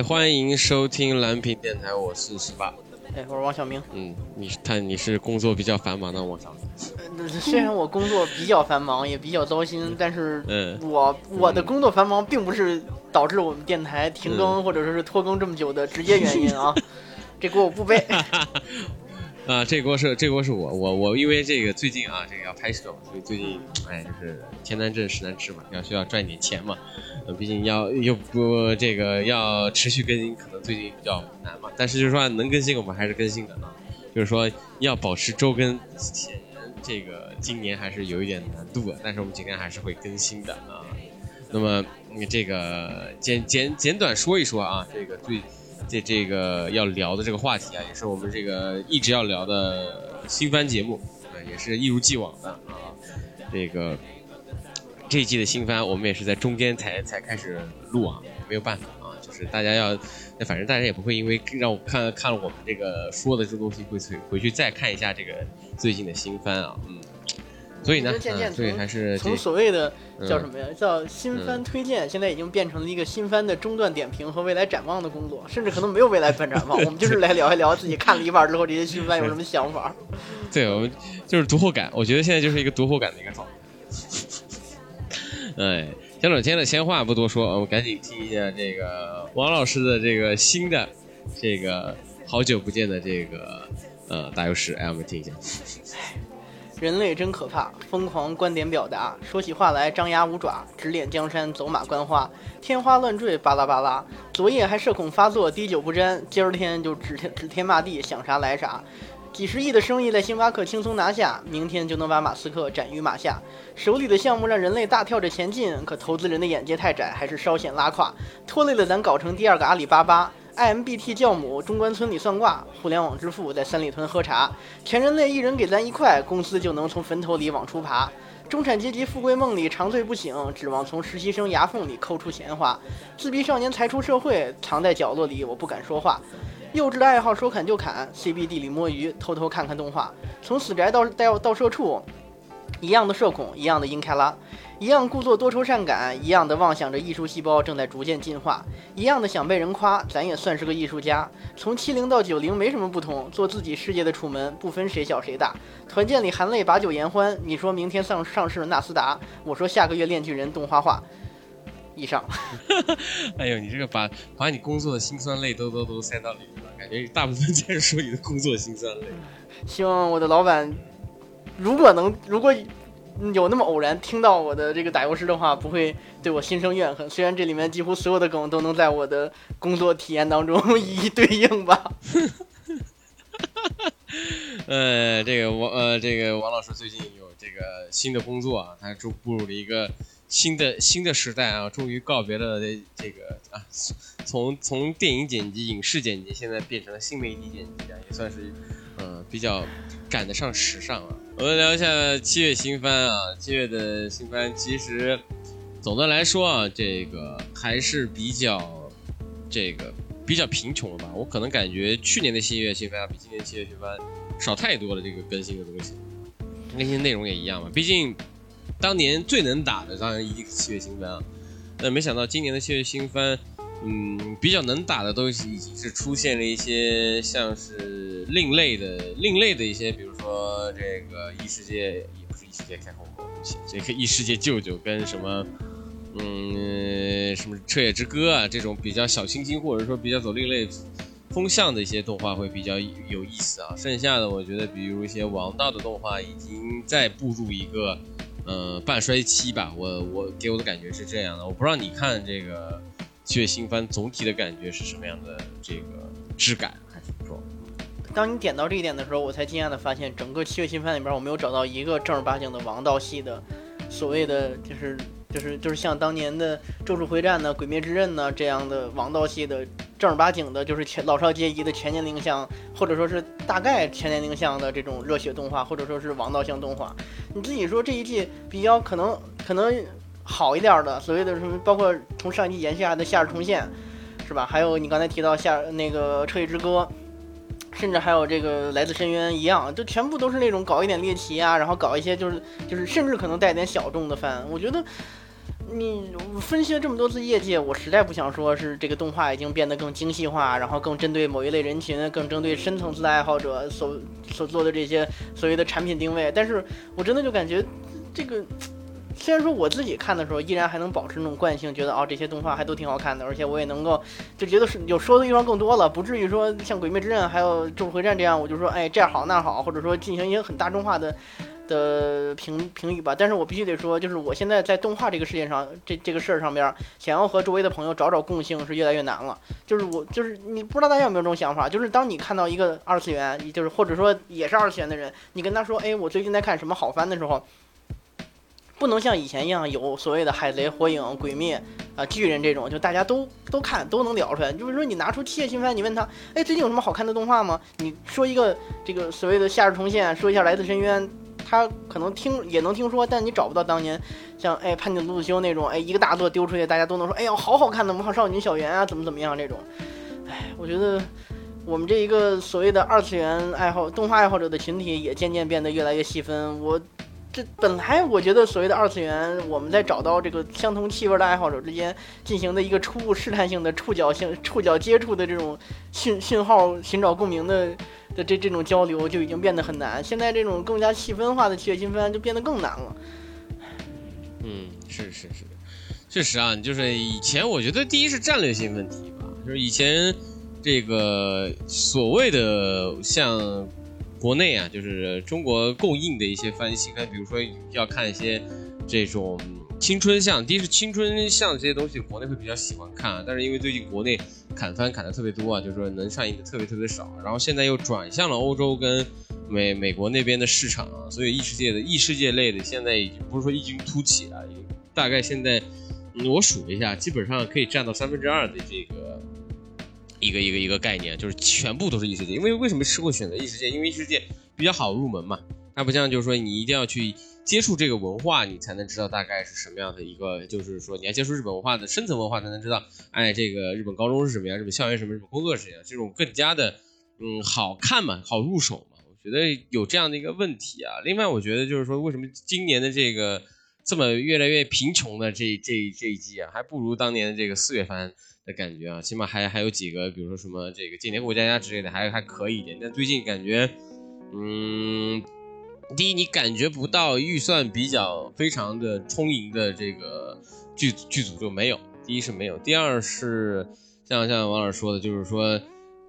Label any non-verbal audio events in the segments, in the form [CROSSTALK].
哎，欢迎收听蓝屏电台，我是十八。哎，我是王小明。嗯，你看你是工作比较繁忙的王小明。虽然我工作比较繁忙，也比较糟心，但是嗯，我我的工作繁忙并不是导致我们电台停更或者说是拖更这么久的直接原因啊，[LAUGHS] 这锅我不背。[LAUGHS] 啊，这锅是这锅是我我我，因为这个最近啊，这个要拍摄嘛，所以最近哎，就是天难挣，事难吃嘛，要需要赚点钱嘛。呃，毕竟要又不这个要持续更新，可能最近比较难嘛。但是就是说能更新，我们还是更新的啊。就是说要保持周更，显然这个今年还是有一点难度的。但是我们尽量还是会更新的啊。那么这个简简简短说一说啊，这个最。这这个要聊的这个话题啊，也是我们这个一直要聊的新番节目，也是一如既往的啊。这个这一季的新番，我们也是在中间才才开始录啊，没有办法啊，就是大家要，反正大家也不会因为让我看看了我们这个说的这东西，会回回去再看一下这个最近的新番啊，嗯。所以呢，所以还是从所谓的叫什么呀，叫新番推荐，现在已经变成了一个新番的中断点评和未来展望的工作，甚至可能没有未来番展望，我们就是来聊一聊自己看了一半之后这些新番有什么想法。[LAUGHS] 对，我们就是读后感，我觉得现在就是一个读后感的一个状态。[LAUGHS] 哎，讲今天的闲话不多说，我们赶紧听一下这个王老师的这个新的这个好久不见的这个呃打油诗，哎，我们听一下。人类真可怕，疯狂观点表达，说起话来张牙舞爪，指点江山走马观花，天花乱坠巴拉巴拉。昨夜还社恐发作，滴酒不沾，今儿天就指天指天骂地，想啥来啥。几十亿的生意在星巴克轻松拿下，明天就能把马斯克斩于马下。手里的项目让人类大跳着前进，可投资人的眼界太窄，还是稍显拉胯，拖累了咱搞成第二个阿里巴巴。IMBT 教母中关村里算卦，互联网之父在三里屯喝茶，全人类一人给咱一块，公司就能从坟头里往出爬。中产阶级富贵梦里长醉不醒，指望从实习生牙缝里抠出钱花。自闭少年才出社会，藏在角落里我不敢说话。幼稚的爱好说砍就砍，CBD 里摸鱼，偷偷看看动画。从死宅到到到社畜，一样的社恐，一样的英开拉。一样故作多愁善感，一样的妄想着艺术细胞正在逐渐进化，一样的想被人夸，咱也算是个艺术家。从七零到九零没什么不同，做自己世界的楚门，不分谁小谁大。团建里含泪把酒言欢，你说明天上上市纳斯达，我说下个月炼巨人动画化。以上。[LAUGHS] 哎呦，你这个把把你工作的辛酸泪都都都塞到里面了，感觉大部分在说你的工作辛酸泪。希望我的老板，如果能如果。有那么偶然听到我的这个打油诗的话，不会对我心生怨恨。虽然这里面几乎所有的梗都能在我的工作体验当中一 [LAUGHS] 一对应吧。呃，这个王呃，这个王老师最近有这个新的工作啊，他就步入了一个新的新的时代啊，终于告别了这个啊，从从电影剪辑、影视剪辑，现在变成了新媒体剪辑啊，也算是嗯比较赶得上时尚啊。我们聊一下七月新番啊，七月的新番其实总的来说啊，这个还是比较这个比较贫穷了吧？我可能感觉去年的七月新番比今年七月新番少太多了，这个更新的东西，更新内容也一样嘛。毕竟当年最能打的当然一定是七月新番啊，但没想到今年的七月新番。嗯，比较能打的都已经是出现了一些像是另类的、另类的一些，比如说这个异世界，也不是异世界开红口，这个异世界舅舅跟什么，嗯，什么彻夜之歌啊这种比较小清新或者说比较走另类风向的一些动画会比较有意思啊。剩下的我觉得，比如一些王道的动画已经在步入一个呃半衰期吧。我我给我的感觉是这样的，我不知道你看这个。七月新番总体的感觉是什么样的？这个质感？当你点到这一点的时候，我才惊讶的发现，整个七月新番里边，我没有找到一个正儿八经的王道系的，所谓的就是就是就是像当年的《咒术回战》呢，《鬼灭之刃》呢这样的王道系的正儿八经的，就是全老少皆宜的全年龄向，或者说是大概全年龄向的这种热血动画，或者说是王道向动画。你自己说这一季比较可能可能。好一点的，所谓的什么，包括从上一季延续下的《夏日重现》，是吧？还有你刚才提到夏那个《彻夜之歌》，甚至还有这个《来自深渊》一样，就全部都是那种搞一点猎奇啊，然后搞一些就是就是甚至可能带点小众的番。我觉得，你分析了这么多次业界，我实在不想说是这个动画已经变得更精细化，然后更针对某一类人群，更针对深层次的爱好者所所做的这些所谓的产品定位。但是我真的就感觉这个。虽然说我自己看的时候依然还能保持那种惯性，觉得哦这些动画还都挺好看的，而且我也能够就觉得是有说的地方更多了，不至于说像《鬼灭之刃》还有《咒术回战》这样，我就说哎这样好那好，或者说进行一些很大众化的 [LAUGHS] 的评评语吧。但是我必须得说，就是我现在在动画这个事件上，这这个事儿上边，想要和周围的朋友找找共性是越来越难了。就是我就是你不知道大家有没有这种想法，就是当你看到一个二次元，就是或者说也是二次元的人，你跟他说哎我最近在看什么好番的时候。不能像以前一样有所谓的海贼、火影、鬼灭啊、巨人这种，就大家都都看都能聊出来。就是说，你拿出七夜新番，你问他，哎，最近有什么好看的动画吗？你说一个这个所谓的夏日重现，说一下来自深渊，他可能听也能听说，但你找不到当年像哎潘景鲁鲁修那种，哎一个大作丢出去，大家都能说，哎呀好好看的魔法少女小圆啊，怎么怎么样这种。哎，我觉得我们这一个所谓的二次元爱好动画爱好者的群体也渐渐变得越来越细分。我。这本来我觉得所谓的二次元，我们在找到这个相同气味的爱好者之间进行的一个初步试探性的触角性、触角接触的这种信信号，寻找共鸣的的这这种交流就已经变得很难。现在这种更加细分化的七月新番就变得更难了。嗯，是是是，确实啊，就是以前我觉得第一是战略性问题吧，就是以前这个所谓的像。国内啊，就是中国供应的一些番新番，比如说要看一些这种青春向，第一是青春向这些东西，国内会比较喜欢看啊。但是因为最近国内砍番砍的特别多啊，就是说能上映的特别特别少。然后现在又转向了欧洲跟美美国那边的市场啊，所以异世界的异世界类的现在已经不是说异军突起啊，大概现在我数了一下，基本上可以占到三分之二的这个。一个一个一个概念，就是全部都是异世界。因为为什么是会选择异世界？因为异世界比较好入门嘛。它不像就是说你一定要去接触这个文化，你才能知道大概是什么样的一个，就是说你要接触日本文化的深层文化，才能知道，哎，这个日本高中是什么样，日本校园什么，日本工作是什么样，这种更加的，嗯，好看嘛，好入手嘛。我觉得有这样的一个问题啊。另外，我觉得就是说，为什么今年的这个这么越来越贫穷的这这这一季啊，还不如当年的这个四月番。感觉啊，起码还还有几个，比如说什么这个《间谍过家家》之类的，还还可以一点。但最近感觉，嗯，第一你感觉不到预算比较非常的充盈的这个剧剧组就没有。第一是没有，第二是像像王老师说的，就是说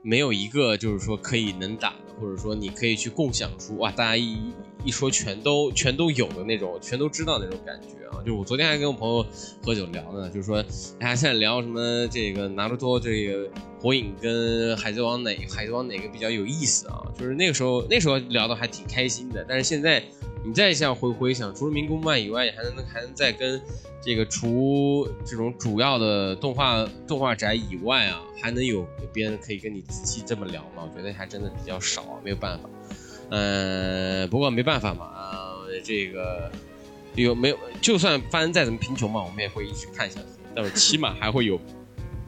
没有一个就是说可以能打的，或者说你可以去共享出哇，大家一一说全都全都有的那种，全都知道那种感觉啊。就我昨天还跟我朋友喝酒聊呢，就是说，哎呀，现在聊什么这个拿着多这个火影跟海贼王哪海贼王哪个比较有意思啊？就是那个时候那时候聊的还挺开心的，但是现在你再想回回想，除了民工漫以外，还能还能再跟这个除这种主要的动画动画宅以外啊，还能有别人可以跟你仔细这么聊吗？我觉得还真的比较少，没有办法。嗯，不过没办法嘛，这个。有没有？就算发生再怎么贫穷嘛，我们也会一直看下去。但是起码还会有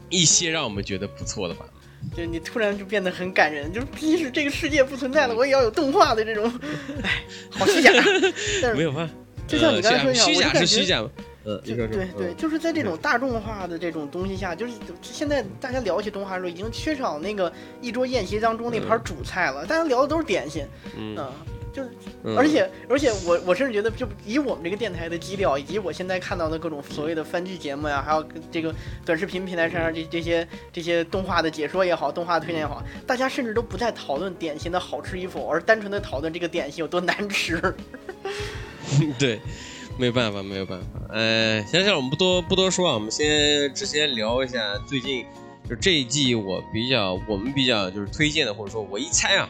一些让我们觉得不错的吧。就你突然就变得很感人，就是即使这个世界不存在了，我也要有动画的这种。哎，好虚假。[LAUGHS] 没有办法，就像你刚才说一样，虚假是虚假。呃，对对，就是在这种大众化的这种东西下，就是现在大家聊起动画的时候，已经缺少那个一桌宴席当中那盘主菜了，大家聊的都是点心。嗯。就是，而且而且我我甚至觉得，就以我们这个电台的基调，以及我现在看到的各种所谓的番剧节目呀，还有这个短视频平台上这这些这些动画的解说也好，动画推荐也好，大家甚至都不再讨论点心的好吃与否，而单纯的讨论这个点心有多难吃。[LAUGHS] 对，没有办法，没有办法。呃，想想我们不多不多说啊，我们先直接聊一下最近就这一季我比较我们比较就是推荐的，或者说我一猜啊，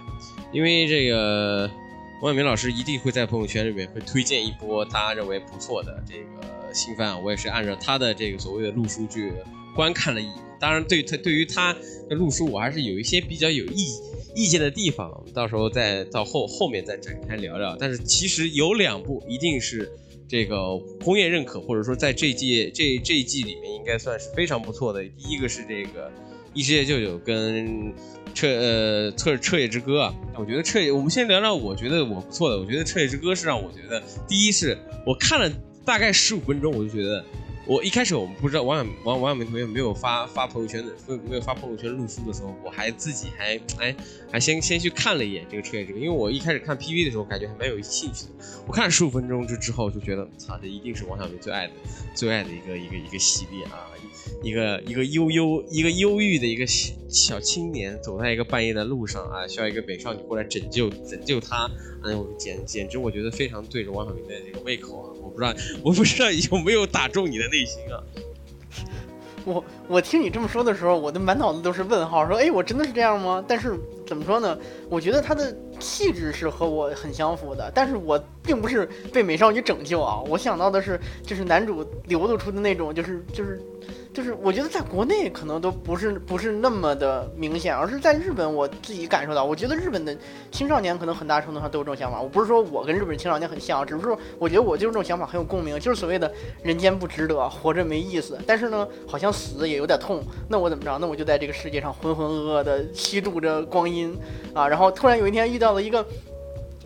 因为这个。王晓明老师一定会在朋友圈里面会推荐一波他认为不错的这个新番，我也是按照他的这个所谓的路书去观看了一。当然，对他对于他的路书，我还是有一些比较有意意见的地方，到时候再到后后面再展开聊聊。但是其实有两部一定是这个工业认可，或者说在这季这这一季里面应该算是非常不错的。第一个是这个《异世界舅舅》跟。彻呃彻彻夜之歌啊，我觉得彻夜，我们先聊聊我觉得我不错的。我觉得彻夜之歌是让我觉得，第一是我看了大概十五分钟，我就觉得我一开始我们不知道王小王王小明同学没有发发朋友圈的，没有发朋友圈录书的时候，我还自己还哎还先先去看了一眼这个《彻夜之歌》，因为我一开始看 PV 的时候感觉还蛮有兴趣的。我看了十五分钟之之后就觉得，操，这一定是王小明最爱的最爱的一个一个一个系列啊！一个一个忧忧一个忧郁的一个小青年走在一个半夜的路上啊，需要一个美少女过来拯救拯救他，哎，简简直我觉得非常对着王小明的这个胃口啊！我不知道有没有打中你的内心啊？[LAUGHS] 我我听你这么说的时候，我的满脑子都是问号，说哎，我真的是这样吗？但是怎么说呢？我觉得他的气质是和我很相符的，但是我并不是被美少女拯救啊，我想到的是就是男主流露出的那种，就是就是。就是我觉得在国内可能都不是不是那么的明显，而是在日本我自己感受到，我觉得日本的青少年可能很大程度上都有这种想法。我不是说我跟日本青少年很像，只是说我觉得我就是这种想法很有共鸣，就是所谓的人间不值得，活着没意思。但是呢，好像死也有点痛，那我怎么着？那我就在这个世界上浑浑噩噩的虚度着光阴啊！然后突然有一天遇到了一个。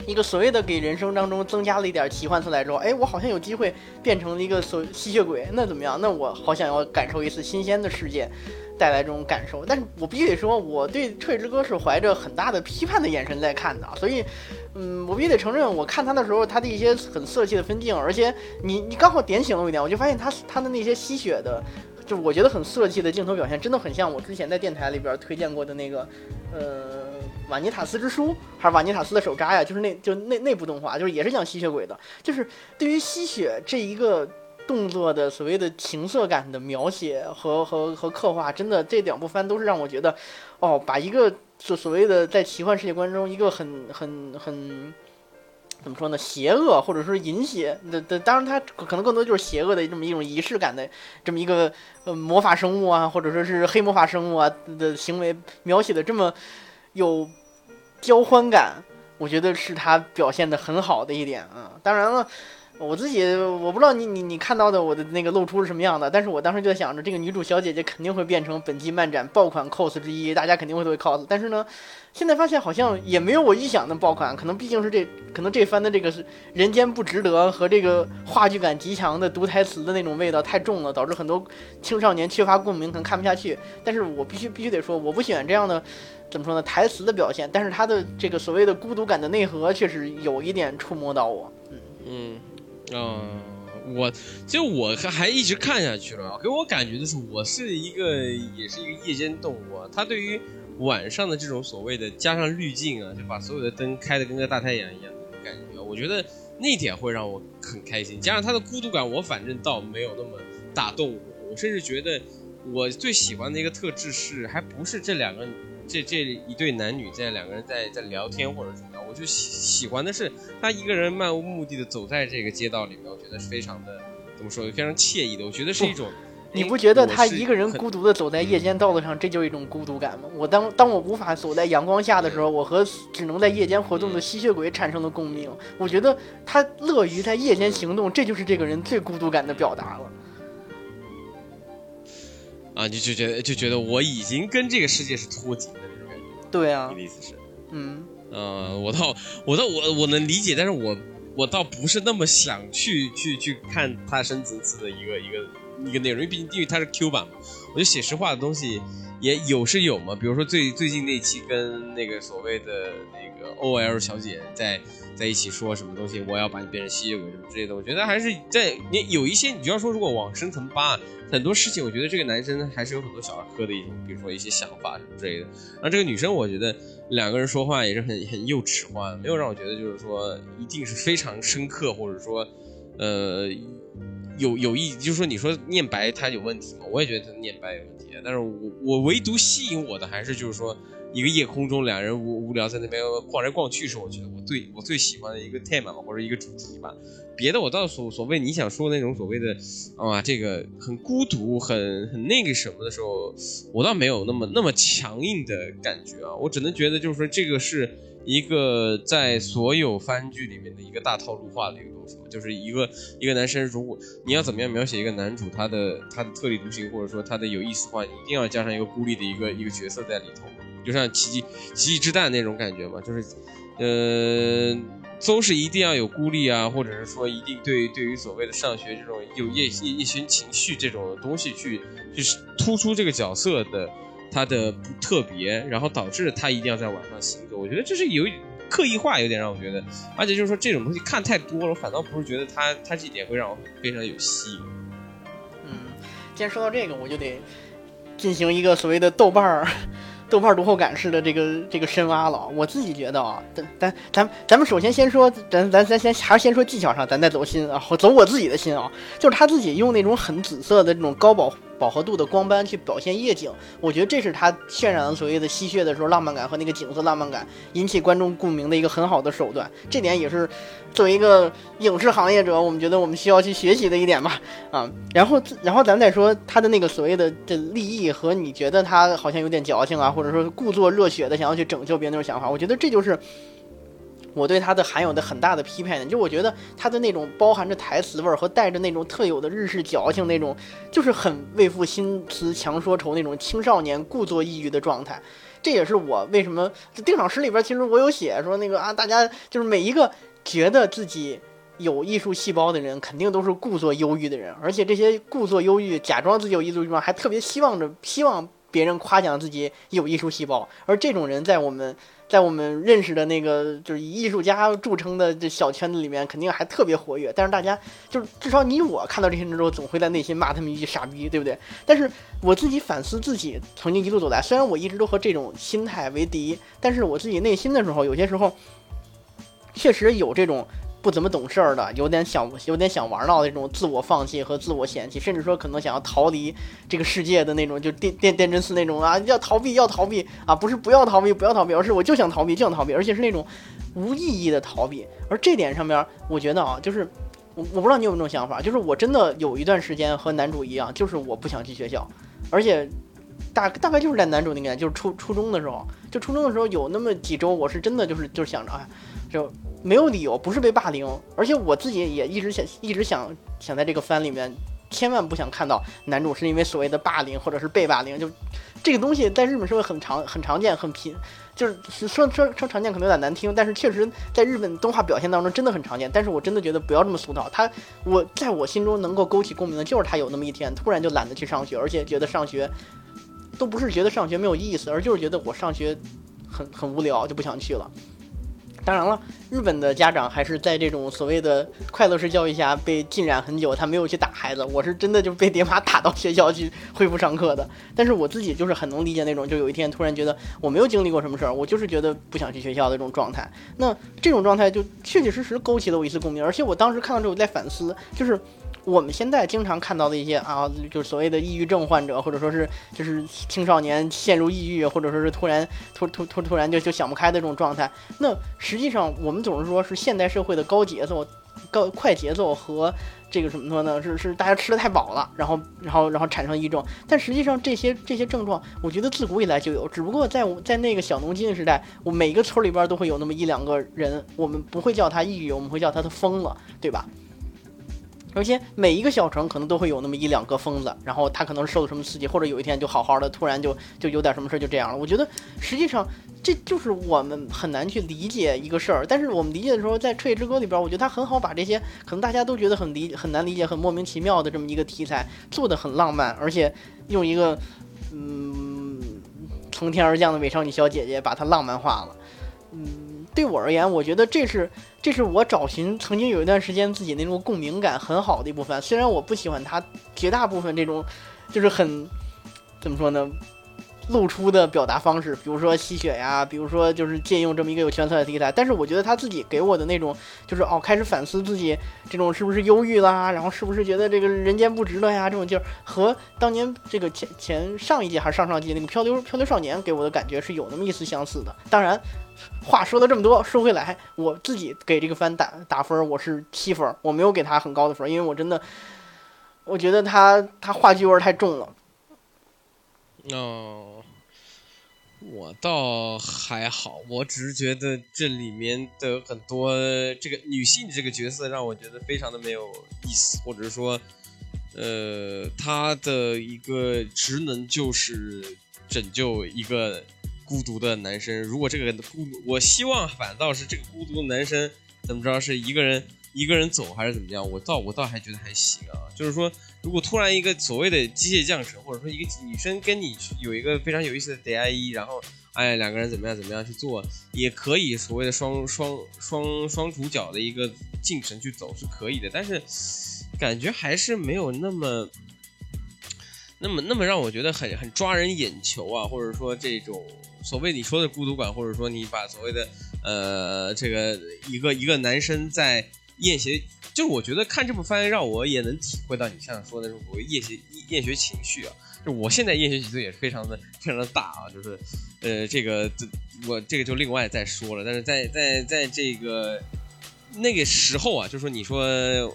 一个所谓的给人生当中增加了一点奇幻色彩之后，哎，我好像有机会变成了一个所吸血鬼，那怎么样？那我好想要感受一次新鲜的世界，带来这种感受。但是我必须得说，我对《彻夜之歌》是怀着很大的批判的眼神在看的啊，所以，嗯，我必须得承认，我看他的时候，他的一些很色气的分镜，而且你你刚好点醒了我一点，我就发现他他的那些吸血的，就我觉得很色气的镜头表现，真的很像我之前在电台里边推荐过的那个，呃。瓦尼塔斯之书还是瓦尼塔斯的手札呀？就是那就那那部动画，就是也是讲吸血鬼的。就是对于吸血这一个动作的所谓的情色感的描写和和和刻画，真的这两部番都是让我觉得，哦，把一个所所谓的在奇幻世界观中一个很很很怎么说呢，邪恶或者说淫邪的的，当然它可能更多就是邪恶的这么一种仪式感的这么一个呃魔法生物啊，或者说是黑魔法生物啊的行为描写的这么。有交欢感，我觉得是他表现的很好的一点啊。当然了，我自己我不知道你你你看到的我的那个露出是什么样的，但是我当时就在想着，这个女主小姐姐肯定会变成本季漫展爆款 cos 之一，大家肯定会都会 cos。但是呢，现在发现好像也没有我预想的爆款，可能毕竟是这可能这番的这个是人间不值得和这个话剧感极强的读台词的那种味道太重了，导致很多青少年缺乏共鸣，可能看不下去。但是我必须必须得说，我不喜欢这样的。怎么说呢？台词的表现，但是他的这个所谓的孤独感的内核，确实有一点触摸到我。嗯嗯啊，我就我还还一直看下去了，给我感觉的是，我是一个也是一个夜间动物啊。他对于晚上的这种所谓的加上滤镜啊，就把所有的灯开的跟个大太阳一样的感觉，我觉得那点会让我很开心。加上他的孤独感，我反正倒没有那么打动我。我甚至觉得，我最喜欢的一个特质是，还不是这两个。这这一对男女在两个人在在聊天或者怎么样，我就喜喜欢的是他一个人漫无目的的走在这个街道里面，我觉得是非常的怎么说，非常惬意的。我觉得是一种，你不觉得他一个人孤独的走在夜间道路上，这就是一种孤独感吗？我当当我无法走在阳光下的时候，我和只能在夜间活动的吸血鬼产生了共鸣。我觉得他乐于在夜间行动，这就是这个人最孤独感的表达了。啊，你就觉得就觉得我已经跟这个世界是脱节的那种感觉。对啊，你的意思是？嗯，呃，我倒我倒我我能理解，但是我我倒不是那么想去去去看他深层次的一个一个一个内容，因为毕竟因为它是 Q 版嘛，我觉得写实话的东西也有是有嘛，比如说最最近那期跟那个所谓的那个 OL 小姐在。在一起说什么东西？我要把你变成吸血鬼什么之类的，我觉得还是在你有一些，你就要说如果往深层扒，很多事情，我觉得这个男生还是有很多小儿科的一种，比如说一些想法什么之类的。那这个女生，我觉得两个人说话也是很很幼稚化，没有让我觉得就是说一定是非常深刻，或者说呃有有意，就是说你说念白他有问题吗？我也觉得他念白有问题，但是我我唯独吸引我的还是就是说。一个夜空中，两人无无聊在那边逛来逛去，是我觉得我最我最喜欢的一个 theme 或者一个主题吧。别的我倒所所谓你想说那种所谓的啊，这个很孤独、很很那个什么的时候，我倒没有那么那么强硬的感觉啊。我只能觉得就是说，这个是一个在所有番剧里面的一个大套路化的一个东西，就是一个一个男生，如果你要怎么样描写一个男主他的他的特立独行，或者说他的有意思的话，一定要加上一个孤立的一个一个角色在里头。就像奇迹奇迹之蛋那种感觉嘛，就是呃，都是一定要有孤立啊，或者是说一定对对于所谓的上学这种有一一一群情绪这种东西去去突出这个角色的他的特别，然后导致他一定要在晚上行走。我觉得这是有刻意化，有点让我觉得，而且就是说这种东西看太多了，反倒不是觉得他他这点会让我非常有吸引。嗯，既然说到这个，我就得。进行一个所谓的豆瓣儿、豆瓣儿读后感式的这个这个深挖了。我自己觉得啊，咱咱咱咱们首先先说，咱咱咱先还是先说技巧上，咱再走心啊，走我自己的心啊，就是他自己用那种很紫色的这种高保。饱和度的光斑去表现夜景，我觉得这是他渲染所谓的吸血的时候浪漫感和那个景色浪漫感，引起观众共鸣的一个很好的手段。这点也是作为一个影视行业者，我们觉得我们需要去学习的一点吧。[LAUGHS] 啊，然后然后咱们再说他的那个所谓的这利益和你觉得他好像有点矫情啊，或者说故作热血的想要去拯救别人那种想法，我觉得这就是。我对他的含有的很大的批判呢，就我觉得他的那种包含着台词味儿和带着那种特有的日式矫情那种，就是很为赋新词强说愁那种青少年故作抑郁的状态。这也是我为什么定场诗里边其实我有写说那个啊，大家就是每一个觉得自己有艺术细胞的人，肯定都是故作忧郁的人，而且这些故作忧郁、假装自己有艺术细胞，还特别希望着希望别人夸奖自己有艺术细胞，而这种人在我们。在我们认识的那个就是以艺术家著称的这小圈子里面，肯定还特别活跃。但是大家就是至少你我看到这些人之后，总会在内心骂他们一句傻逼，对不对？但是我自己反思自己曾经一路走来，虽然我一直都和这种心态为敌，但是我自己内心的时候，有些时候确实有这种。不怎么懂事儿的，有点想有点想玩闹的这种自我放弃和自我嫌弃，甚至说可能想要逃离这个世界的那种，就电电电真寺那种啊，要逃避要逃避啊，不是不要逃避不要逃避，而是我就想逃避就想逃避，而且是那种无意义的逃避。而这点上面，我觉得啊，就是我我不知道你有没有这种想法，就是我真的有一段时间和男主一样，就是我不想去学校，而且大大概就是在男主那年，就是初初中的时候，就初中的时候有那么几周，我是真的就是就是想着啊，就。没有理由，不是被霸凌，而且我自己也一直想，一直想想在这个番里面，千万不想看到男主是因为所谓的霸凌或者是被霸凌，就这个东西在日本社会很常很常见，很频，就是说说说常见可能有点难听，但是确实在日本动画表现当中真的很常见。但是我真的觉得不要这么俗套，他我在我心中能够勾起共鸣的就是他有那么一天突然就懒得去上学，而且觉得上学都不是觉得上学没有意思，而就是觉得我上学很很无聊就不想去了。当然了，日本的家长还是在这种所谓的快乐式教育下被浸染很久，他没有去打孩子。我是真的就被爹妈打到学校去恢复上课的。但是我自己就是很能理解那种，就有一天突然觉得我没有经历过什么事儿，我就是觉得不想去学校的这种状态。那这种状态就确确实实勾起了我一次共鸣，而且我当时看到之后在反思，就是。我们现在经常看到的一些啊，就是所谓的抑郁症患者，或者说是就是青少年陷入抑郁，或者说是突然突突突突然就就想不开的这种状态。那实际上我们总是说是现代社会的高节奏、高快节奏和这个怎么说呢？是是大家吃的太饱了，然后然后然后产生抑郁症。但实际上这些这些症状，我觉得自古以来就有，只不过在在那个小农经的时代，我每个村里边都会有那么一两个人，我们不会叫他抑郁，我们会叫他他疯了，对吧？而且每一个小城可能都会有那么一两个疯子，然后他可能受了什么刺激，或者有一天就好好的，突然就就有点什么事就这样了。我觉得实际上这就是我们很难去理解一个事儿，但是我们理解的时候，在《彻夜之歌》里边，我觉得他很好把这些可能大家都觉得很理很难理解、很莫名其妙的这么一个题材做的很浪漫，而且用一个嗯从天而降的美少女小姐姐把它浪漫化了，嗯。对我而言，我觉得这是这是我找寻曾经有一段时间自己那种共鸣感很好的一部分。虽然我不喜欢他绝大部分这种，就是很怎么说呢？露出的表达方式，比如说吸血呀，比如说就是借用这么一个有圈色的题材，但是我觉得他自己给我的那种，就是哦，开始反思自己这种是不是忧郁啦，然后是不是觉得这个人间不值了呀，这种劲儿，和当年这个前前上一季还是上上季那个漂流漂流少年给我的感觉是有那么一丝相似的。当然，话说了这么多，说回来，我自己给这个番打打分，我是七分，我没有给他很高的分，因为我真的，我觉得他他话剧味太重了。哦。我倒还好，我只是觉得这里面的很多这个女性这个角色让我觉得非常的没有意思，或者是说，呃，她的一个职能就是拯救一个孤独的男生。如果这个孤独，我希望反倒是这个孤独的男生怎么着是一个人一个人走还是怎么样？我倒我倒还觉得还行啊。就是说，如果突然一个所谓的机械降神，或者说一个女生跟你有一个非常有意思的 DIE，然后哎两个人怎么样怎么样去做，也可以所谓的双双双双主角的一个进程去走是可以的，但是感觉还是没有那么。那么，那么让我觉得很很抓人眼球啊，或者说这种所谓你说的孤独感，或者说你把所谓的呃这个一个一个男生在厌学，就我觉得看这部番让我也能体会到你像说的那种所谓厌学厌学情绪啊，就我现在厌学情绪也是非常的非常的大啊，就是呃这个我这个就另外再说了，但是在在在这个。那个时候啊，就说你说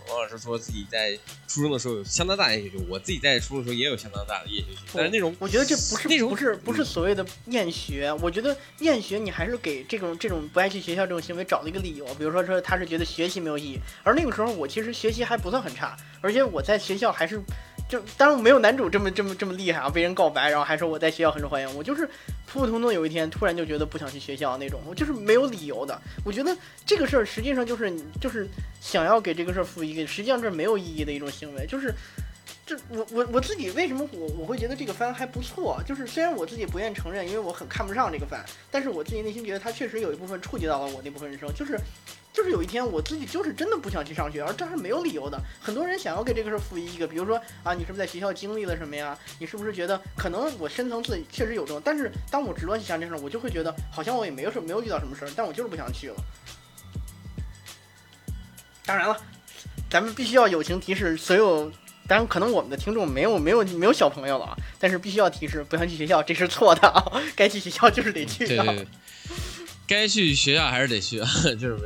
王老师说自己在初中的时候有相当大的厌学就，我自己在初中的时候也有相当大的厌学情绪，但是那种我觉得这不是那种不是不是所谓的厌学，我觉得厌学你还是给这种这种不爱去学校这种行为找了一个理由，比如说说他是觉得学习没有意义，而那个时候我其实学习还不算很差，而且我在学校还是。就当然没有男主这么这么这么厉害啊，被人告白，然后还说我在学校很受欢迎。我就是普普通通有一天突然就觉得不想去学校那种，我就是没有理由的。我觉得这个事儿实际上就是就是想要给这个事儿赋予一个，实际上这没有意义的一种行为。就是这我我我自己为什么我我会觉得这个番还不错？就是虽然我自己不愿承认，因为我很看不上这个番，但是我自己内心觉得它确实有一部分触及到了我那部分人生，就是。就是有一天我自己就是真的不想去上学，而这是没有理由的。很多人想要给这个事儿赋予一个，比如说啊，你是不是在学校经历了什么呀？你是不是觉得可能我深层次确实有这种？但是当我直观去想这事儿，我就会觉得好像我也没有什么没有遇到什么事儿，但我就是不想去了。当然了，咱们必须要友情提示所有，当然可能我们的听众没有没有没有小朋友了啊，但是必须要提示不想去学校，这是错的啊，[LAUGHS] 该去学校就是得去啊。该去学校还是得去啊，就是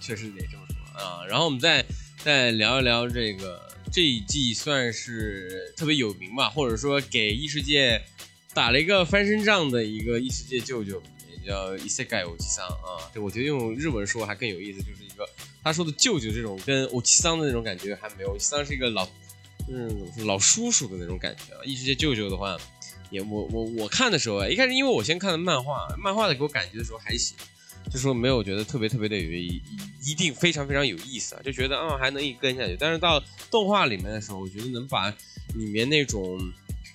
确实得这么说啊。然后我们再再聊一聊这个这一季算是特别有名吧，或者说给异世界打了一个翻身仗的一个异世界舅舅，也叫伊塞盖欧吉桑啊。这我觉得用日文说还更有意思，就是一个他说的舅舅这种跟欧吉桑的那种感觉还没有，欧吉桑是一个老嗯老叔叔的那种感觉啊。异世界舅舅的话，也我我我看的时候啊，一开始因为我先看的漫画，漫画的给我感觉的时候还行。就说没有觉得特别特别的有一一定非常非常有意思啊，就觉得啊还能一跟下去。但是到动画里面的时候，我觉得能把里面那种，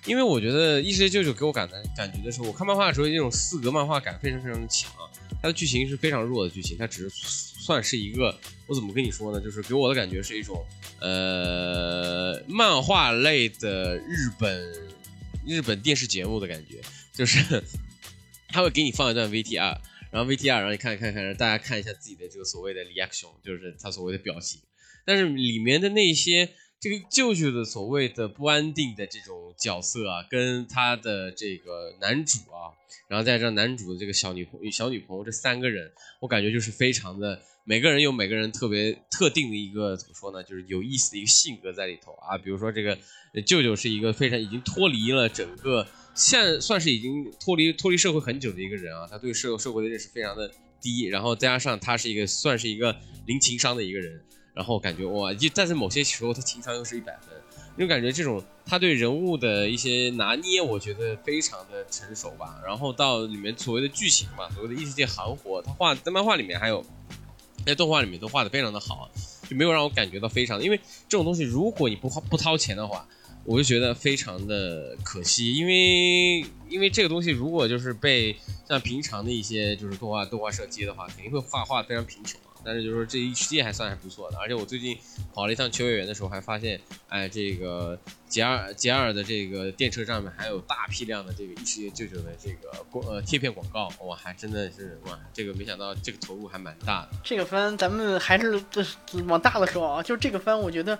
因为我觉得《异世界舅舅》给我感的感觉的时候，我看漫画的时候那种四格漫画感非常非常的强，它的剧情是非常弱的剧情，它只是算是一个，我怎么跟你说呢？就是给我的感觉是一种呃漫画类的日本日本电视节目的感觉，就是 [LAUGHS] 他会给你放一段 VTR。然后 VTR，然后你看看看，让大家看一下自己的这个所谓的 reaction，就是他所谓的表情。但是里面的那些这个舅舅的所谓的不安定的这种角色啊，跟他的这个男主啊，然后再让男主的这个小女朋、小女朋友这三个人，我感觉就是非常的，每个人有每个人特别特定的一个怎么说呢，就是有意思的一个性格在里头啊。比如说这个舅舅是一个非常已经脱离了整个。现算是已经脱离脱离社会很久的一个人啊，他对社社会的认识非常的低，然后再加上他是一个算是一个零情商的一个人，然后感觉哇，就但是某些时候他情商又是一百分，就感觉这种他对人物的一些拿捏，我觉得非常的成熟吧。然后到里面所谓的剧情嘛，所谓的异世界行活，他画在漫画里面还有在动画里面都画的非常的好，就没有让我感觉到非常，因为这种东西如果你不花不掏钱的话。我就觉得非常的可惜，因为因为这个东西如果就是被像平常的一些就是动画动画社接的话，肯定会画画非常贫穷。但是就是说这一世界还算还不错的，而且我最近跑了一趟秋叶原的时候，还发现，哎，这个杰尔杰尔的这个电车上面还有大批量的这个异世界舅舅的这个广呃贴片广告，哇，还真的是哇，这个没想到这个投入还蛮大的。这个番咱们还是往大了说啊，就这个番，我觉得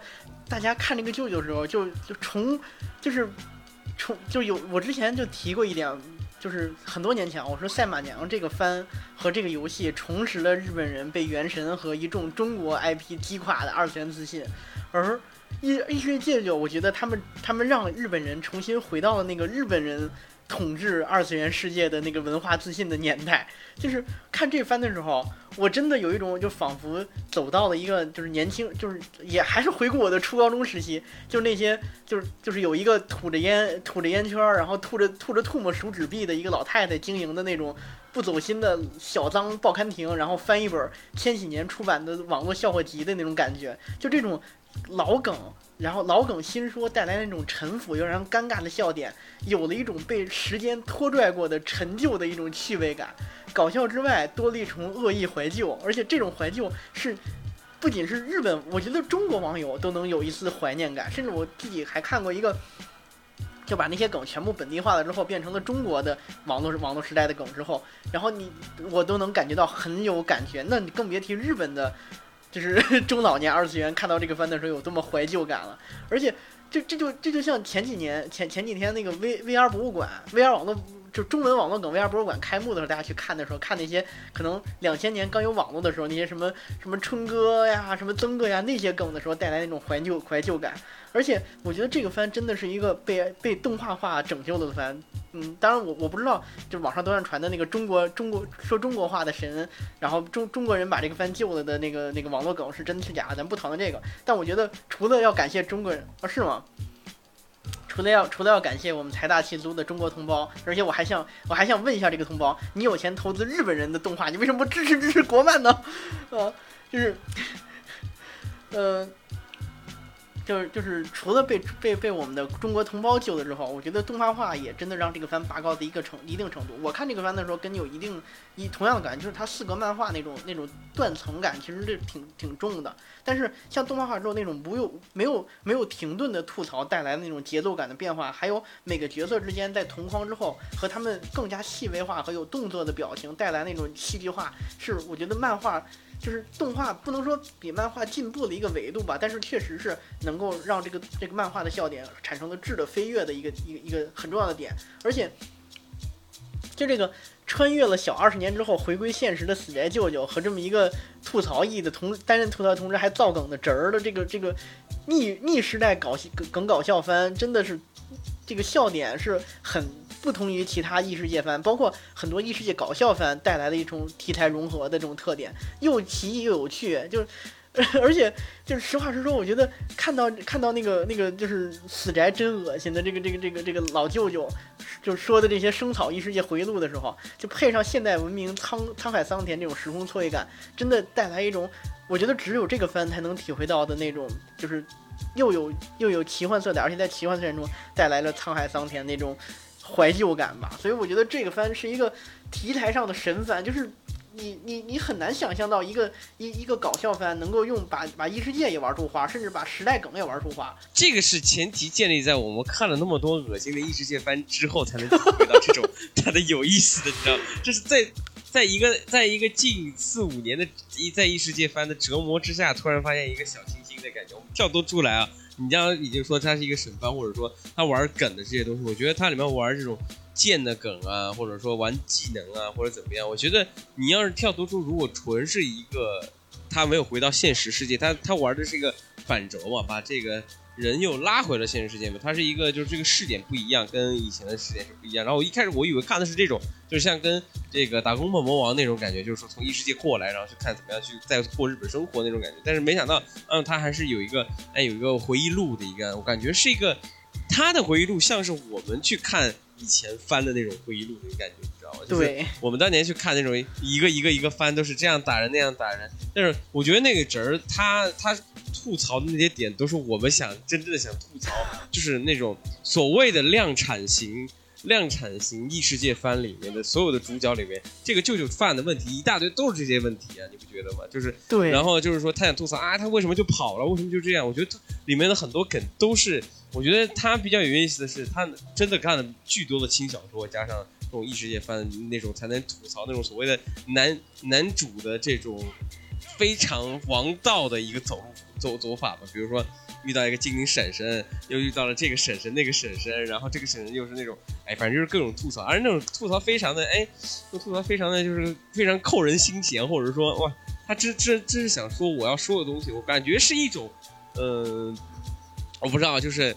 大家看这个舅舅的时候，就就重就是重就有我之前就提过一点。就是很多年前，我说《赛马娘》这个番和这个游戏重拾了日本人被《原神》和一众中国 IP 击垮的二次元自信，而《异异世界》就我觉得他们他们让日本人重新回到了那个日本人统治二次元世界的那个文化自信的年代。就是看这番的时候，我真的有一种就仿佛走到了一个就是年轻，就是也还是回顾我的初高中时期，就那些就是就是有一个吐着烟吐着烟圈，然后吐着吐着唾沫数纸币的一个老太太经营的那种不走心的小脏报刊亭，然后翻一本千禧年出版的网络笑话集的那种感觉，就这种老梗。然后老梗新说带来那种沉浮又让人尴尬的笑点，有了一种被时间拖拽过的陈旧的一种趣味感。搞笑之外，多了一重恶意怀旧，而且这种怀旧是不仅是日本，我觉得中国网友都能有一丝怀念感。甚至我自己还看过一个，就把那些梗全部本地化了之后，变成了中国的网络网络时代的梗之后，然后你我都能感觉到很有感觉。那你更别提日本的。就是 [LAUGHS] 中老年二次元看到这个番的时候有多么怀旧感了，而且这这就这就像前几年前前几天那个 V V R 博物馆 V R 网络就中文网络梗 V R 博物馆开幕的时候，大家去看的时候，看那些可能两千年刚有网络的时候，那些什么什么春哥呀、什么曾哥呀那些梗的时候，带来那种怀旧怀旧感。而且我觉得这个番真的是一个被被动画化拯救的番。嗯，当然我我不知道，就网上都在传的那个中国中国说中国话的神，然后中中国人把这个番救了的那个那个网络梗是真是假，咱不讨论这个。但我觉得除了要感谢中国人啊，是吗？除了要除了要感谢我们财大气粗的中国同胞，而且我还想我还想问一下这个同胞，你有钱投资日本人的动画，你为什么不支持支持国漫呢？啊，[LAUGHS] 就是，[LAUGHS] 嗯。就是就是除了被被被我们的中国同胞救了之后，我觉得动画化也真的让这个番拔高的一个程一定程度。我看这个番的时候，跟你有一定一同样的感觉，就是它四格漫画那种那种断层感，其实是挺挺重的。但是像动画化之后那种不用没有没有停顿的吐槽带来的那种节奏感的变化，还有每个角色之间在同框之后和他们更加细微化和有动作的表情带来那种戏剧化，是我觉得漫画。就是动画不能说比漫画进步的一个维度吧，但是确实是能够让这个这个漫画的笑点产生了质的飞跃的一个一个一个很重要的点。而且，就这个穿越了小二十年之后回归现实的死宅舅舅和这么一个吐槽艺的同担任吐槽同时还造梗的侄儿的这个这个逆逆时代搞梗梗搞笑番，真的是这个笑点是很。不同于其他异世界番，包括很多异世界搞笑番带来的一种题材融合的这种特点，又奇异又有趣。就是，[LAUGHS] 而且就是实话实说，我觉得看到看到那个那个就是死宅真恶心的这个这个这个这个老舅舅，就说的这些生草异世界回忆录的时候，就配上现代文明沧沧海桑田这种时空错位感，真的带来一种我觉得只有这个番才能体会到的那种，就是又有又有奇幻色彩，而且在奇幻色彩中带来了沧海桑田那种。怀旧感吧，所以我觉得这个番是一个题材上的神番，就是你你你很难想象到一个一一个搞笑番能够用把把异世界也玩出花，甚至把时代梗也玩出花。这个是前提建立在我们看了那么多恶心的异世界番之后，才能体会到这种 [LAUGHS] 它的有意思的，你知道？这是在在一个在一个近四五年的一在异世界番的折磨之下，突然发现一个小清新的感觉，我们跳脱出来啊。你刚刚已经说他是一个审番，或者说他玩梗的这些东西，我觉得他里面玩这种剑的梗啊，或者说玩技能啊，或者怎么样，我觉得你要是跳脱出，如果纯是一个他没有回到现实世界，他他玩的是一个反轴嘛，把这个。人又拉回了现实世界嘛？它是一个，就是这个视点不一样，跟以前的视点是不一样。然后我一开始我以为看的是这种，就是像跟这个打工梦魔王那种感觉，就是说从异世界过来，然后去看怎么样去再过日本生活那种感觉。但是没想到，嗯，它还是有一个，哎，有一个回忆录的一个，我感觉是一个他的回忆录，像是我们去看以前翻的那种回忆录的感觉，你知道吗？对，我们当年去看那种一个一个一个翻，都是这样打人那样打人。但是我觉得那个侄儿他他。吐槽的那些点都是我们想真正的想吐槽，就是那种所谓的量产型、量产型异世界番里面的所有的主角里面，这个舅舅犯的问题一大堆都是这些问题啊，你不觉得吗？就是对，然后就是说他想吐槽啊，他为什么就跑了？为什么就这样？我觉得里面的很多梗都是，我觉得他比较有意思的是，他真的看了巨多的轻小说，加上这种异世界番那种才能吐槽那种所谓的男男主的这种。非常王道的一个走路走走法吧，比如说遇到一个精灵婶婶，又遇到了这个婶婶那个婶婶，然后这个婶婶又是那种，哎，反正就是各种吐槽，而那种吐槽非常的，哎，吐槽非常的就是非常扣人心弦，或者说哇，他这这这是想说我要说的东西，我感觉是一种，呃，我不知道，就是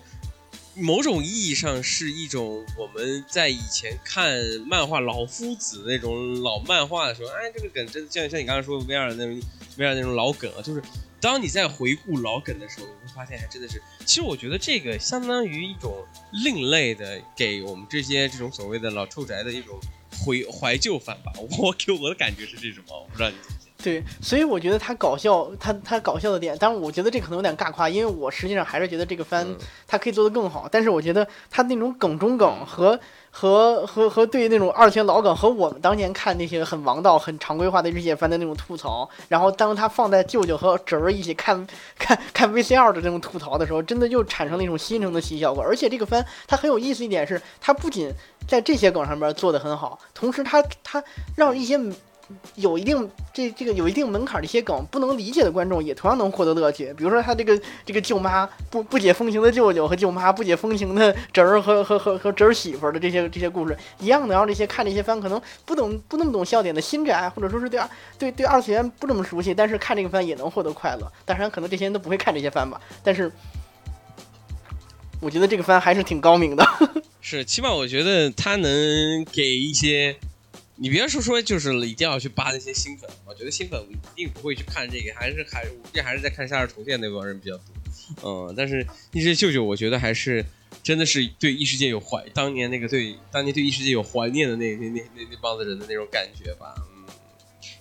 某种意义上是一种我们在以前看漫画老夫子那种老漫画的时候，哎，这个梗真的像像你刚才说的威尔那种威尔那种老梗啊，就是当你在回顾老梗的时候，你会发现还真的是，其实我觉得这个相当于一种另类的给我们这些这种所谓的老臭宅的一种回怀旧范吧。我给我的感觉是这种，我不知道你。对，所以我觉得他搞笑，他他搞笑的点，当然我觉得这可能有点尬夸，因为我实际上还是觉得这个番他可以做得更好。但是我觉得他那种梗中梗和和和和对那种二次元老梗和我们当年看那些很王道、很常规化的日系番的那种吐槽，然后当他放在舅舅和侄儿一起看看看 VCR 的那种吐槽的时候，真的就产生了一种新城的新效果。而且这个番它很有意思一点是，它不仅在这些梗上面做得很好，同时它它让一些。有一定这这个有一定门槛的一些梗，不能理解的观众也同样能获得乐趣。比如说他这个这个舅妈不不解风情的舅舅和舅妈不解风情的侄儿和和和和侄儿媳妇的这些这些故事，一样的让这些看这些番可能不懂不那么懂笑点的新宅，或者说是对二对对二次元不怎么熟悉，但是看这个番也能获得快乐。当然，可能这些人都不会看这些番吧。但是我觉得这个番还是挺高明的。[LAUGHS] 是，起码我觉得他能给一些。你别说说，就是一定要去扒那些新粉。我觉得新粉一定不会去看这个，还是还是这还是在看《夏日重现》那帮人比较多。嗯，但是异世界舅舅，我觉得还是真的是对异世界有怀，当年那个对当年对异世界有怀念的那那那那那帮子人的那种感觉吧。嗯，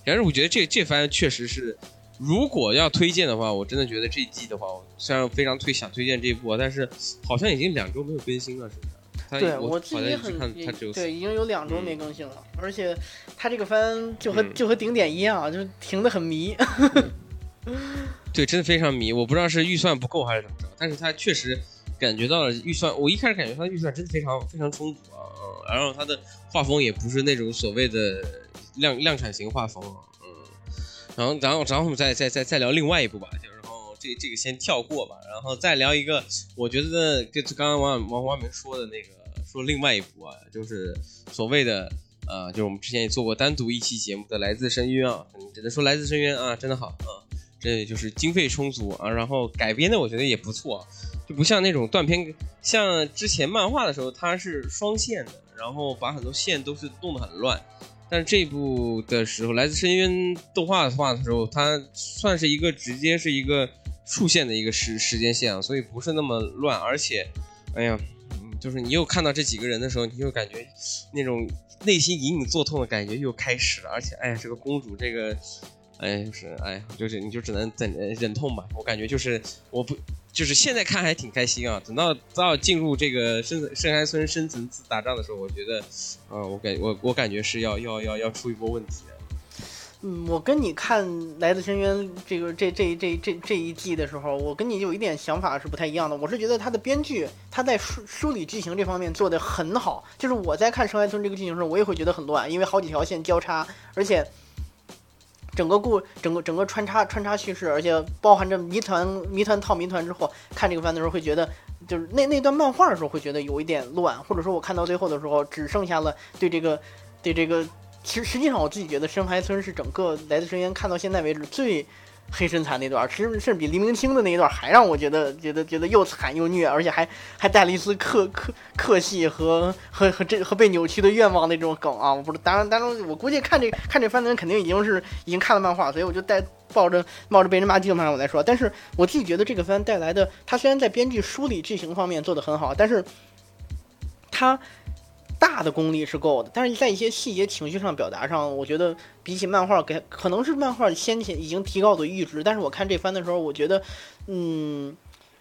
但是我觉得这这番确实是，如果要推荐的话，我真的觉得这一季的话，我虽然非常推想推荐这一部，但是好像已经两周没有更新了，是不是？对我自己很对，已经有两周没更新了，而且他这个番就和就和顶点一样，就停的很迷。[LAUGHS] 对，真的非常迷。我不知道是预算不够还是怎么着，但是他确实感觉到了预算。我一开始感觉他的预算真的非常非常充足啊，嗯，然后他的画风也不是那种所谓的量量产型画风，嗯，然后然后然后我们再再再再聊另外一部吧，就然后这这个先跳过吧，然后再聊一个，我觉得就刚刚王王王明说的那个。说另外一部啊，就是所谓的呃，就是我们之前也做过单独一期节目的《来自深渊》啊，只能说《来自深渊》啊，真的好啊，这就是经费充足啊，然后改编的我觉得也不错，就不像那种断片，像之前漫画的时候它是双线的，然后把很多线都是弄得很乱，但是这部的时候，《来自深渊》动画的话的时候，它算是一个直接是一个竖线的一个时时间线啊，所以不是那么乱，而且，哎呀。就是你又看到这几个人的时候，你就感觉那种内心隐隐作痛的感觉又开始了。而且，哎，这个公主，这个，哎，就是，哎，就是你就只能忍忍痛吧。我感觉就是我不，就是现在看还挺开心啊。等到到进入这个深深山村深层次打仗的时候，我觉得，嗯，我感我我感觉是要要要要出一波问题。嗯，我跟你看《来自深渊》这个这这这这这一季的时候，我跟你有一点想法是不太一样的。我是觉得他的编剧他在梳梳理剧情这方面做得很好。就是我在看《深海村》这个剧情的时候，我也会觉得很乱，因为好几条线交叉，而且整个故整个整个穿插穿插叙事，而且包含着谜团谜团套谜团之后，看这个番的时候会觉得，就是那那段漫画的时候会觉得有一点乱，或者说我看到最后的时候只剩下了对这个对这个。其实实际上，我自己觉得深海村是整个来自深渊看到现在为止最黑身残那段，其实甚至比黎明清的那一段还让我觉得觉得觉得又惨又虐，而且还还带了一丝克克克戏和和和这和被扭曲的愿望那种梗啊！我不是，当然当然，我估计看这看这番的人肯定已经是已经看了漫画，所以我就带抱着冒着被人骂劲的我来说。但是我自己觉得这个番带来的，它虽然在编剧梳理剧情方面做得很好，但是它。大的功力是够的，但是在一些细节、情绪上表达上，我觉得比起漫画，给可能是漫画先前已经提高的阈值。但是我看这番的时候，我觉得，嗯，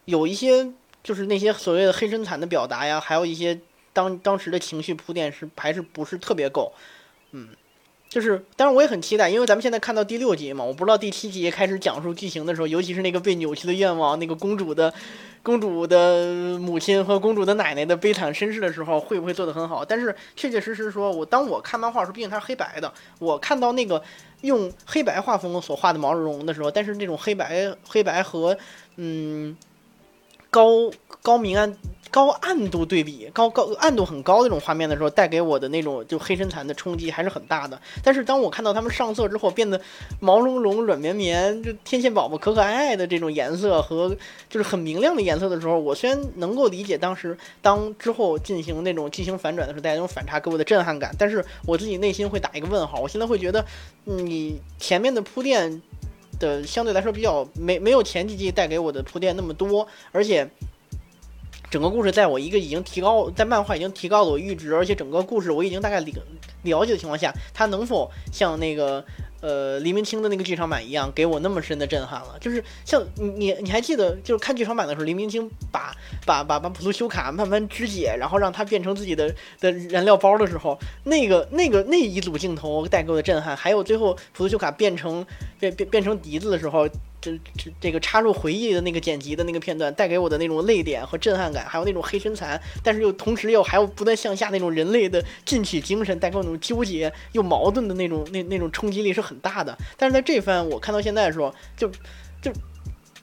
有一些就是那些所谓的黑身惨的表达呀，还有一些当当时的情绪铺垫是还是不是特别够，嗯，就是，当然我也很期待，因为咱们现在看到第六集嘛，我不知道第七集开始讲述剧情的时候，尤其是那个被扭曲的愿望，那个公主的。公主的母亲和公主的奶奶的悲惨身世的时候，会不会做得很好？但是确确实实说，我当我看漫画的时候，毕竟它是黑白的，我看到那个用黑白画风所画的毛茸茸的时候，但是那种黑白黑白和嗯高高明安高暗度对比，高高暗度很高的这种画面的时候，带给我的那种就黑身残的冲击还是很大的。但是当我看到他们上色之后，变得毛茸茸、软绵绵，就天线宝宝可可爱爱的这种颜色和就是很明亮的颜色的时候，我虽然能够理解当时当之后进行那种进行反转的时候，大家那种反差给我的震撼感，但是我自己内心会打一个问号。我现在会觉得，你前面的铺垫的相对来说比较没没有前几季带给我的铺垫那么多，而且。整个故事在我一个已经提高，在漫画已经提高了我阈值，而且整个故事我已经大概了了解的情况下，它能否像那个呃黎明清的那个剧场版一样，给我那么深的震撼了？就是像你你你还记得，就是看剧场版的时候，黎明清把把把把普鲁修卡慢慢肢解，然后让它变成自己的的燃料包的时候，那个那个那一组镜头带给我的震撼，还有最后普鲁修卡变成变变变成笛子的时候。这这这个插入回忆的那个剪辑的那个片段，带给我的那种泪点和震撼感，还有那种黑身残，但是又同时又还有不断向下那种人类的进取精神，带给我那种纠结又矛盾的那种那那种冲击力是很大的。但是在这番我看到现在的时候，就就。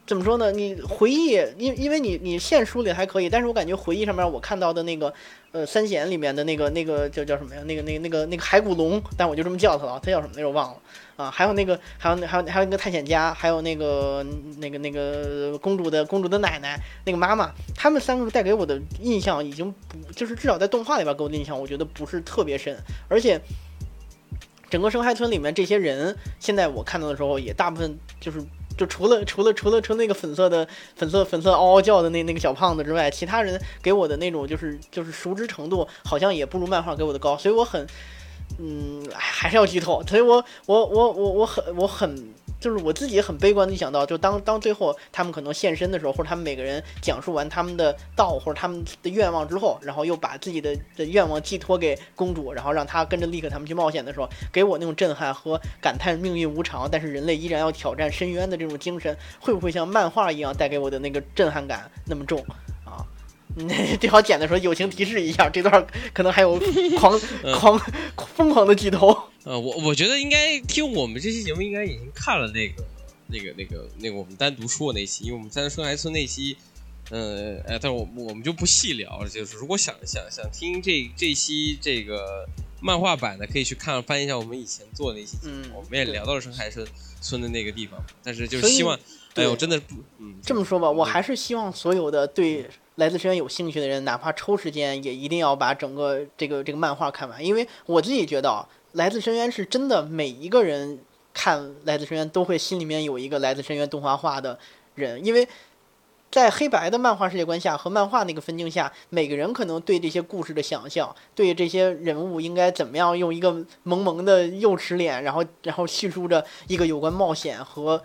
怎么说呢？你回忆，因因为你你现书里还可以，但是我感觉回忆上面我看到的那个，呃，三贤里面的那个那个叫叫什么呀？那个那个那个那个海骨龙，但我就这么叫他了，他叫什么来着？忘了啊。还有那个还有还有还有那个探险家，还有那个那个那个公主的公主的奶奶，那个妈妈，他们三个带给我的印象已经不，就是至少在动画里边给我的印象，我觉得不是特别深，而且整个生海村里面这些人，现在我看到的时候也大部分就是。就除了除了除了除了那个粉色的粉色粉色嗷嗷叫的那那个小胖子之外，其他人给我的那种就是就是熟知程度好像也不如漫画给我的高，所以我很嗯还是要剧透，所以我我我我我很我很。就是我自己很悲观的想到，就当当最后他们可能现身的时候，或者他们每个人讲述完他们的道或者他们的愿望之后，然后又把自己的的愿望寄托给公主，然后让她跟着立刻他们去冒险的时候，给我那种震撼和感叹命运无常，但是人类依然要挑战深渊的这种精神，会不会像漫画一样带给我的那个震撼感那么重？[LAUGHS] 最好剪的时候友情提示一下，这段可能还有狂 [LAUGHS] 狂 [LAUGHS] 疯狂的剧透。呃，我我觉得应该听我们这期节目，应该已经看了那个那个那个那个我们单独说的那期，因为我们在生孩村那期，呃，哎，但是我我们就不细聊了。就是如果想想想听这这期这个漫画版的，可以去看翻一下我们以前做的那期节目，我们也聊到了生孩村村的那个地方。但是就希望，哎我，真的不，嗯，这么说吧，我还是希望所有的对来自深渊有兴趣的人，哪怕抽时间，也一定要把整个这个这个漫画看完，因为我自己觉得啊。来自深渊是真的，每一个人看来自深渊都会心里面有一个来自深渊动画化的人，因为在黑白的漫画世界观下和漫画那个分镜下，每个人可能对这些故事的想象，对这些人物应该怎么样用一个萌萌的幼齿脸，然后然后叙述着一个有关冒险和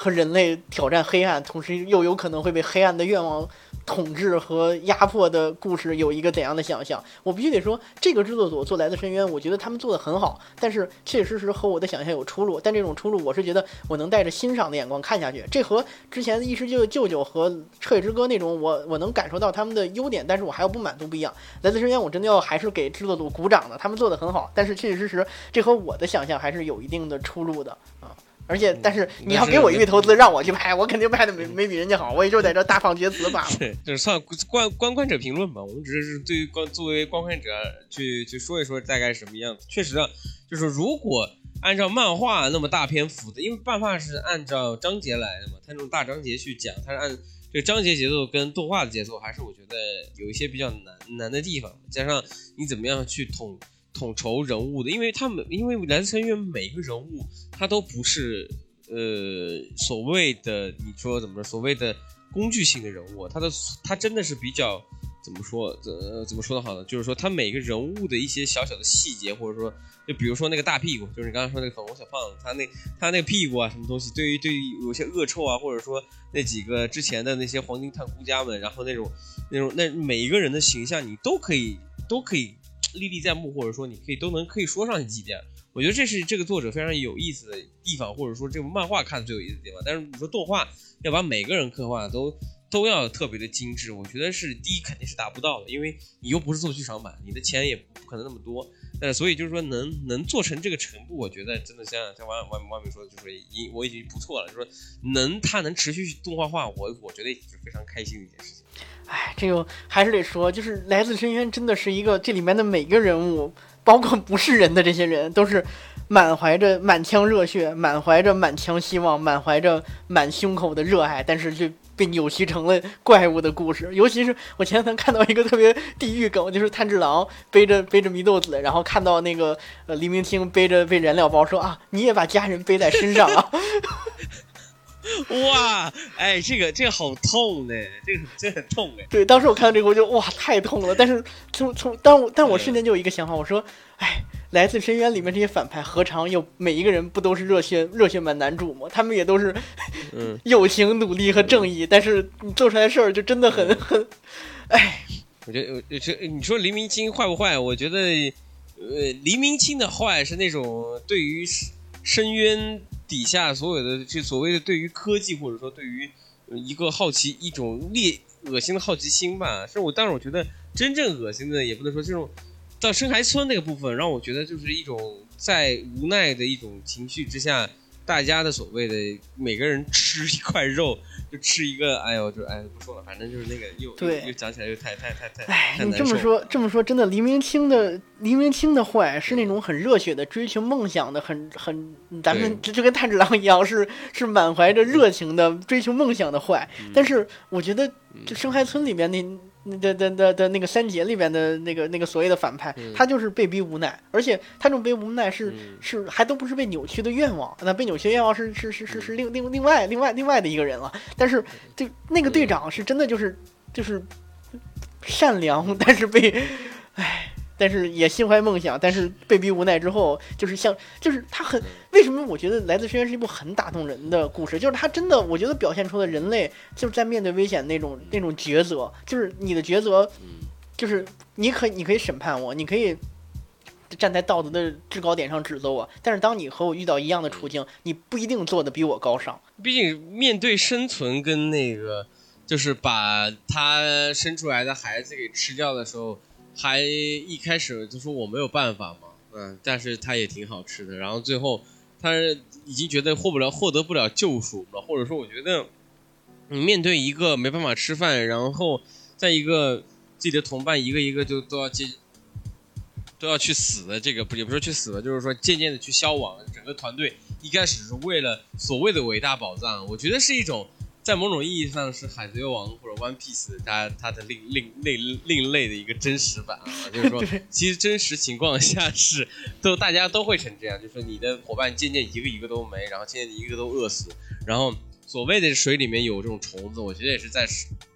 和人类挑战黑暗，同时又有可能会被黑暗的愿望。统治和压迫的故事有一个怎样的想象？我必须得说，这个制作组做来自深渊，我觉得他们做的很好，但是确确实实和我的想象有出入。但这种出入，我是觉得我能带着欣赏的眼光看下去。这和之前异世界舅舅和彻夜之歌那种，我我能感受到他们的优点，但是我还有不满足不一样。来自深渊，我真的要还是给制作组鼓掌的，他们做的很好，但是确确实实，这和我的想象还是有一定的出入的。而且，但是你要给我一笔投资让我去拍，我肯定拍的没没比人家好，我也就在这大放厥词罢了。对，就是算观观观者评论吧，我们只是对于观作为观看者去去说一说大概什么样子。确实啊，就是如果按照漫画那么大篇幅的，因为漫画是按照章节来的嘛，它那种大章节去讲，它是按这个章节节奏跟动画的节奏，还是我觉得有一些比较难难的地方，加上你怎么样去统。统筹人物的，因为他们因为蓝深渊每个人物他都不是呃所谓的你说怎么说所谓的工具性的人物，他的他真的是比较怎么说呃怎么说的好呢？就是说他每个人物的一些小小的细节，或者说就比如说那个大屁股，就是你刚刚说那个粉红小胖子，他那他那个屁股啊什么东西，对于对于有些恶臭啊，或者说那几个之前的那些黄金探姑家们，然后那种那种那每一个人的形象，你都可以都可以。历历在目，或者说你可以都能可以说上几点，我觉得这是这个作者非常有意思的地方，或者说这部漫画看的最有意思的地方。但是你说动画要把每个人刻画都都要特别的精致，我觉得是第一肯定是达不到的，因为你又不是做剧场版，你的钱也不可能那么多。呃，所以就是说能能做成这个程度，我觉得真的像像王王王明说的，就是已我已经不错了。就说能他能持续动画化，我我觉得也是非常开心的一件事情。哎，这个还是得说，就是《来自深渊》真的是一个这里面的每个人物，包括不是人的这些人，都是满怀着满腔热血，满怀着满腔希望，满怀着满胸口的热爱，但是却被扭曲成了怪物的故事。尤其是我前两天看到一个特别地狱梗，就是炭治郎背着背着祢豆子，然后看到那个呃黎明清背着被燃料包，说啊，你也把家人背在身上啊。[LAUGHS] [LAUGHS] 哇，哎，这个这个好痛呢，这个这很痛哎。对，当时我看到这个，我就哇，太痛了。但是从从，但我但我瞬间就有一个想法，我说，哎，来自深渊里面这些反派，何尝有每一个人不都是热血热血版男主吗？他们也都是，嗯，[LAUGHS] 友情、努力和正义。但是你做出来的事儿就真的很很，哎，我觉得，这你说黎明清坏不坏？我觉得，呃，黎明清的坏是那种对于深渊。底下所有的这所谓的对于科技或者说对于一个好奇一种劣恶心的好奇心吧，是我，但是我觉得真正恶心的也不能说这种到深海村那个部分，让我觉得就是一种在无奈的一种情绪之下。大家的所谓的每个人吃一块肉，[LAUGHS] 就吃一个，哎呦，就哎不说了，反正就是那个又对又讲起来又太太太太哎，你这么说这么说，真的黎明清的黎明清的坏是那种很热血的追求梦想的，很很咱们就就跟炭治郎一样，是是满怀着热情的追求梦想的坏。但是我觉得就深海村里面那。的的的的那个三杰里边的那个那个所谓的反派，他就是被逼无奈，而且他这种被无奈是是还都不是被扭曲的愿望，那被扭曲的愿望是是是是是另另另外另外另外的一个人了。但是这那个队长是真的就是就是善良，但是被唉。但是也心怀梦想，但是被逼无奈之后，就是像，就是他很为什么？我觉得《来自深渊》是一部很打动人的故事，就是他真的，我觉得表现出了人类就是在面对危险那种那种抉择，就是你的抉择，就是你可你可以审判我，你可以站在道德的制高点上指责我，但是当你和我遇到一样的处境，你不一定做的比我高尚。毕竟面对生存跟那个，就是把他生出来的孩子给吃掉的时候。还一开始就说我没有办法嘛，嗯，但是他也挺好吃的。然后最后他已经觉得获不了、获得不了救赎了，或者说我觉得你面对一个没办法吃饭，然后在一个自己的同伴一个一个就都要接都要去死的这个，不也不是去死了，就是说渐渐的去消亡。整个团队一开始是为了所谓的伟大宝藏，我觉得是一种。在某种意义上是《海贼王》或者《One Piece》它它的另另另另类的一个真实版啊，就是说，[LAUGHS] 其实真实情况下是都大家都会成这样，就是说你的伙伴渐渐一个一个都没，然后渐渐一个都饿死，然后所谓的水里面有这种虫子，我觉得也是在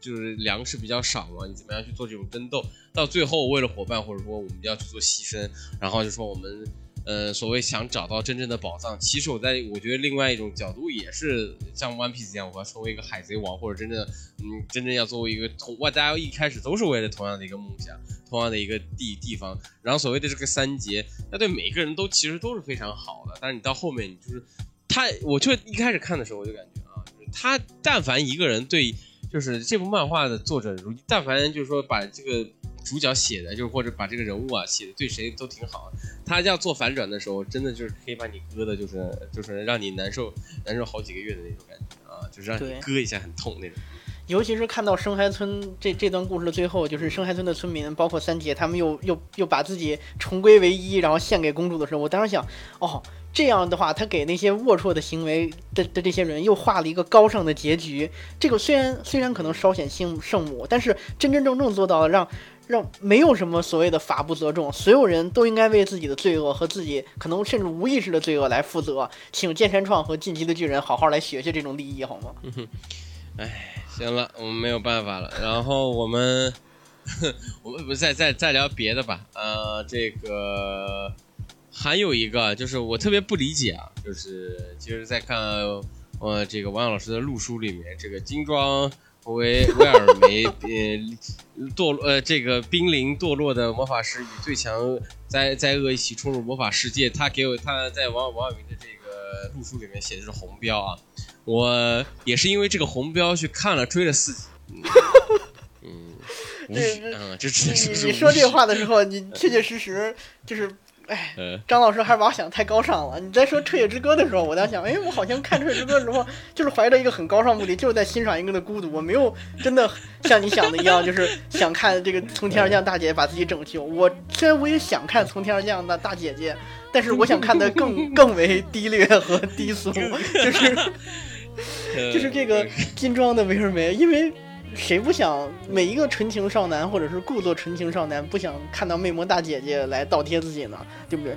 就是粮食比较少嘛，你怎么样去做这种争斗，到最后为了伙伴或者说我们要去做牺牲，然后就说我们。呃，所谓想找到真正的宝藏，其实我在我觉得另外一种角度也是像 One Piece 一样，我要成为一个海贼王，或者真正嗯，真正要作为一个同，大家一开始都是为了同样的一个梦想，同样的一个地地方。然后所谓的这个三杰，那对每个人都其实都是非常好的。但是你到后面，你就是他，我就一开始看的时候我就感觉啊，就是他但凡一个人对，就是这部漫画的作者，如但凡就是说把这个。主角写的，就是或者把这个人物啊写的对谁都挺好。他要做反转的时候，真的就是可以把你割的，就是就是让你难受难受好几个月的那种感觉啊，就是让你割一下很痛那种。尤其是看到生海村这这段故事的最后，就是生海村的村民，包括三姐，他们又又又把自己重归为一，然后献给公主的时候，我当时想，哦，这样的话，他给那些龌龊的行为的的这些人又画了一个高尚的结局。这个虽然虽然可能稍显圣圣母，但是真真正正做到了让。让没有什么所谓的法不责众，所有人都应该为自己的罪恶和自己可能甚至无意识的罪恶来负责。请剑山创和晋级的巨人好好来学学这种利益，好吗？哎，行了，我们没有办法了。然后我们，我们不再再再聊别的吧。呃，这个还有一个就是我特别不理解啊，就是其实，在看呃这个王老师的录书里面，这个精装。为威尔梅，呃，堕落，呃，这个濒临堕落的魔法师与最强灾灾厄一起冲入魔法世界。他给我他在王王尔明的这个录书里面写的是红标啊，我也是因为这个红标去看了追了四集。[LAUGHS] 嗯，嗯，这只能说你说这话的时候，你确确实实就是哎，张老师还是把我想的太高尚了。你在说《彻夜之歌》的时候，我在想，哎，我好像看《彻夜之歌》的时候，就是怀着一个很高尚目的，就是在欣赏一个人的孤独。我没有真的像你想的一样，就是想看这个从天而降大姐姐把自己拯救。我虽然我也想看从天而降的大姐姐，但是我想看的更更为低劣和低俗，就是就是这个金装的维尔梅，因为。谁不想每一个纯情少男，或者是故作纯情少男，不想看到魅魔大姐姐来倒贴自己呢？对不对？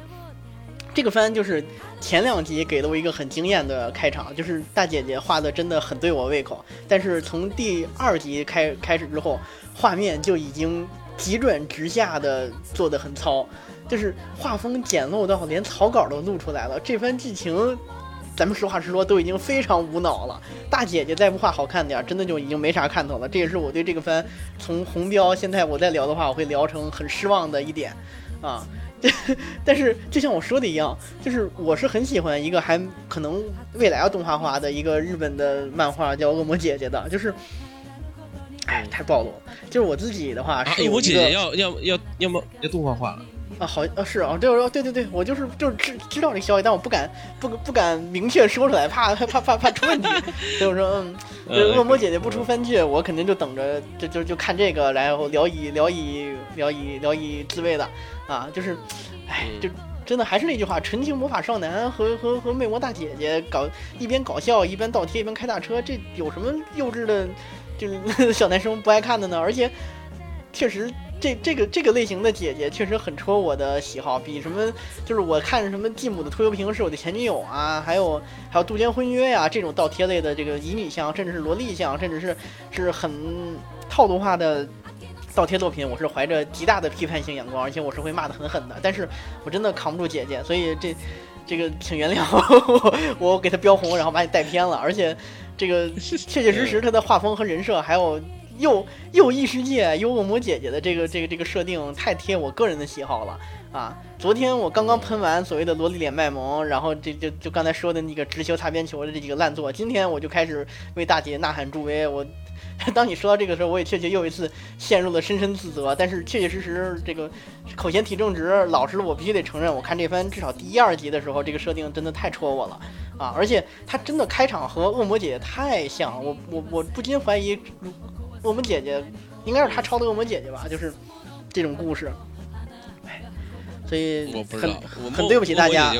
这个番就是前两集给了我一个很惊艳的开场，就是大姐姐画的真的很对我胃口。但是从第二集开开始之后，画面就已经急转直下的做的很糙，就是画风简陋到连草稿都露出来了。这番剧情。咱们实话实说，都已经非常无脑了。大姐姐再不画好看点，真的就已经没啥看头了。这也是我对这个番从红标现在我再聊的话，我会聊成很失望的一点啊。[LAUGHS] 但是就像我说的一样，就是我是很喜欢一个还可能未来要动画化的一个日本的漫画，叫《恶魔姐姐》的，就是，哎，太暴露了。就是我自己的话，恶魔姐姐要要要要么要动画化了。啊，好啊，是啊，对，对对对，我就是就是知知道这消息，但我不敢不不敢明确说出来，怕怕怕怕出问题。所以我说，嗯，恶魔姐姐不出番剧，我肯定就等着，就就就看这个，然后聊以聊以聊以聊以自慰的啊，就是，哎，就真的还是那句话，纯情魔法少男和和和魅魔大姐姐搞一边搞笑一边倒贴一边开大车，这有什么幼稚的，就是 [LAUGHS] 小男生不爱看的呢？而且确实。这这个这个类型的姐姐确实很戳我的喜好，比什么就是我看什么继母的拖油瓶是我的前女友啊，还有还有杜鹃婚约呀这种倒贴类的这个乙女向，甚至是萝莉向，甚至是是很套路化的倒贴作品，我是怀着极大的批判性眼光，而且我是会骂的很狠的。但是我真的扛不住姐姐，所以这这个请原谅我，[LAUGHS] 我给她标红，然后把你带偏了。而且这个 [LAUGHS] 确确实实她的画风和人设还有。又又异世界又恶魔姐姐的这个这个这个设定太贴我个人的喜好了啊！昨天我刚刚喷完所谓的萝莉脸卖萌，然后这就就刚才说的那个直球擦边球的这几个烂作，今天我就开始为大姐呐喊助威。我 [LAUGHS] 当你说到这个时候，我也确确又一次陷入了深深自责。但是确确实实这个口嫌体正直，老实我必须得承认，我看这番至少第一二集的时候，这个设定真的太戳我了啊！而且他真的开场和恶魔姐姐太像，我我我不禁怀疑。恶魔姐姐，应该是他抄的恶魔姐姐吧？就是这种故事，哎，所以很很对不起大家，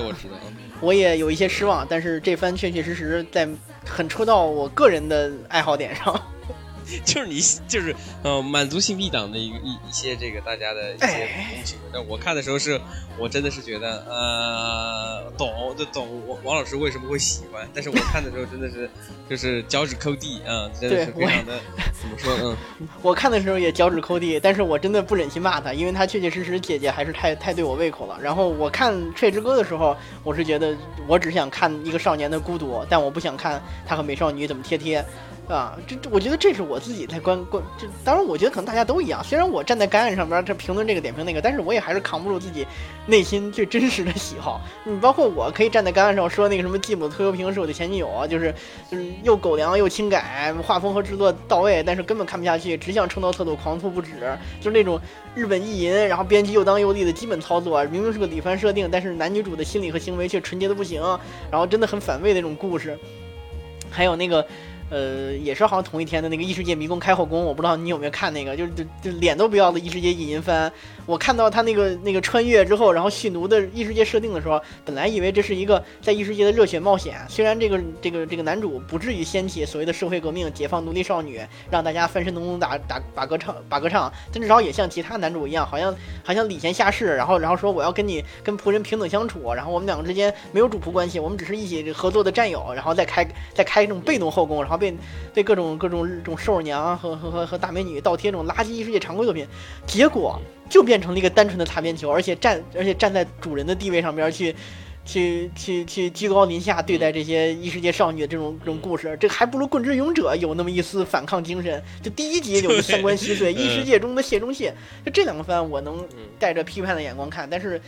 我也有一些失望。但是这番确确实实在很戳到我个人的爱好点上。就是你，就是呃，满足性 B 档的一一一些这个大家的一些东西。但我看的时候是，我真的是觉得呃，懂就懂王王老师为什么会喜欢。但是我看的时候真的是，就是脚趾抠地啊，真的是非常的怎么说嗯。[LAUGHS] 我看的时候也脚趾抠地，但是我真的不忍心骂他，因为他确确实实姐姐还是太太对我胃口了。然后我看《吹之歌》的时候，我是觉得我只想看一个少年的孤独，但我不想看他和美少女怎么贴贴。啊，这我觉得这是我自己在观观，这当然我觉得可能大家都一样。虽然我站在干案上边这评论这个点评那个，但是我也还是扛不住自己内心最真实的喜好。你包括我可以站在干案上说那个什么继母推油瓶是我的前女友，就是就是又狗粮又轻改，画风和制作到位，但是根本看不下去，只想冲到厕所狂吐不止，就是那种日本意淫，然后编辑又当又立的基本操作。明明是个李帆设定，但是男女主的心理和行为却纯洁的不行，然后真的很反胃那种故事。还有那个。呃，也是好像同一天的那个异世界迷宫开后宫，我不知道你有没有看那个，就是就就脸都不要的异世界意淫番。我看到他那个那个穿越之后，然后蓄奴的异世界设定的时候，本来以为这是一个在异世界的热血冒险。虽然这个这个这个男主不至于掀起所谓的社会革命，解放奴隶少女，让大家翻身农奴打打把歌唱把歌唱，但至少也像其他男主一样，好像好像礼贤下士，然后然后说我要跟你跟仆人平等相处，然后我们两个之间没有主仆关系，我们只是一起合作的战友，然后再开再开这种被动后宫，然后。被被各种各种这种兽娘和和和和大美女倒贴这种垃圾异世界常规作品，结果就变成了一个单纯的擦边球，而且站而且站在主人的地位上边去去去去居高临下对待这些异世界少女的这种这种故事，这还不如《棍之勇者》有那么一丝反抗精神。就第一集就三观稀碎，异世界中的谢中谢。就这两个番我能带着批判的眼光看，但是，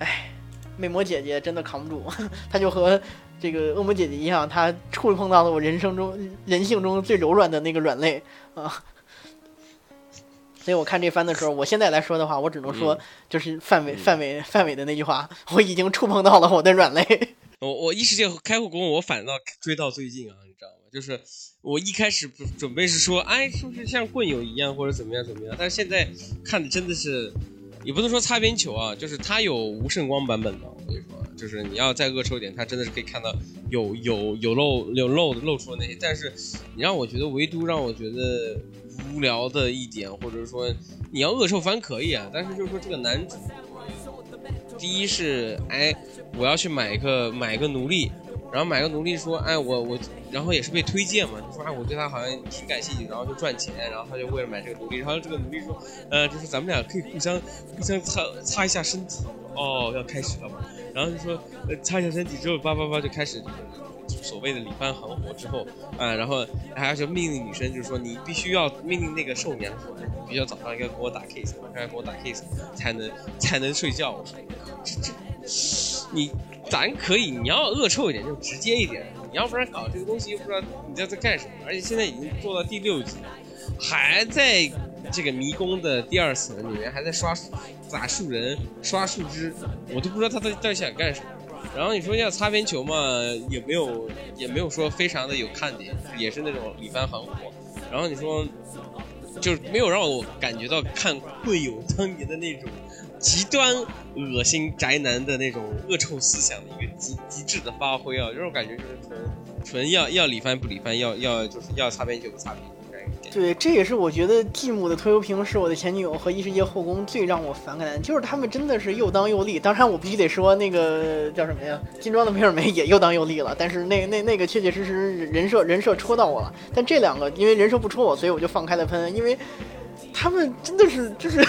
哎，魅魔姐姐真的扛不住，[LAUGHS] 她就和。这个恶魔姐姐一样，她触碰到了我人生中人性中最柔软的那个软肋啊！所以我看这番的时候，我现在来说的话，我只能说就是范伟范伟范伟的那句话，[LAUGHS] 我已经触碰到了我的软肋。[LAUGHS] 我我异世界开后宫，我反倒追到最近啊，你知道吗？就是我一开始准备是说，哎，是不是像棍友一样或者怎么样怎么样？但是现在看的真的是，也不能说擦边球啊，就是它有无圣光版本的，我跟你说，就是你要再恶臭一点，它真的是可以看到有有有漏有漏露出的那些。但是你让我觉得，唯独让我觉得无聊的一点，或者说你要恶臭番可以啊，但是就是说这个男主，第一是哎。我要去买一个买一个奴隶，然后买个奴隶说，哎，我我，然后也是被推荐嘛，就说哎，我对他好像挺感兴趣，然后就赚钱，然后他就为了买这个奴隶，然后这个奴隶说，呃，就是咱们俩可以互相互相擦擦一下身体，哦，要开始了嘛，然后就说，擦一下身体之后，叭叭叭就开始就是所谓的里番行活之后，啊，然后还要就命令女生，就是说你必须要命令那个寿娘说，必须要早上要给我打 kiss，晚上要给我打 kiss 才能才能睡觉，我说，这这。你咱可以，你要恶臭一点就直接一点，你要不然搞这个东西又不知道你在在干什么，而且现在已经做到第六集了，还在这个迷宫的第二层里面还在刷砸树人、刷树枝，我都不知道他到底到底想干什么。然后你说要擦边球嘛，也没有也没有说非常的有看点，也是那种里番很火。然后你说就是没有让我感觉到看会有当年的那种。极端恶心宅男的那种恶臭思想的一个极极致的发挥啊，这种感觉就是纯纯要要理番不理番，要要就是要擦边球不擦边。对，这也是我觉得继母的拖油瓶是我的前女友和异世界后宫最让我反感的，就是他们真的是又当又立。当然，我必须得说那个叫什么呀，金装的梅尔梅也又当又立了，但是那那 [LAUGHS] 那个确确实实人设人设戳到我了。但这两个因为人设不戳我，所以我就放开了喷，因为。他们真的是，[LAUGHS] 就是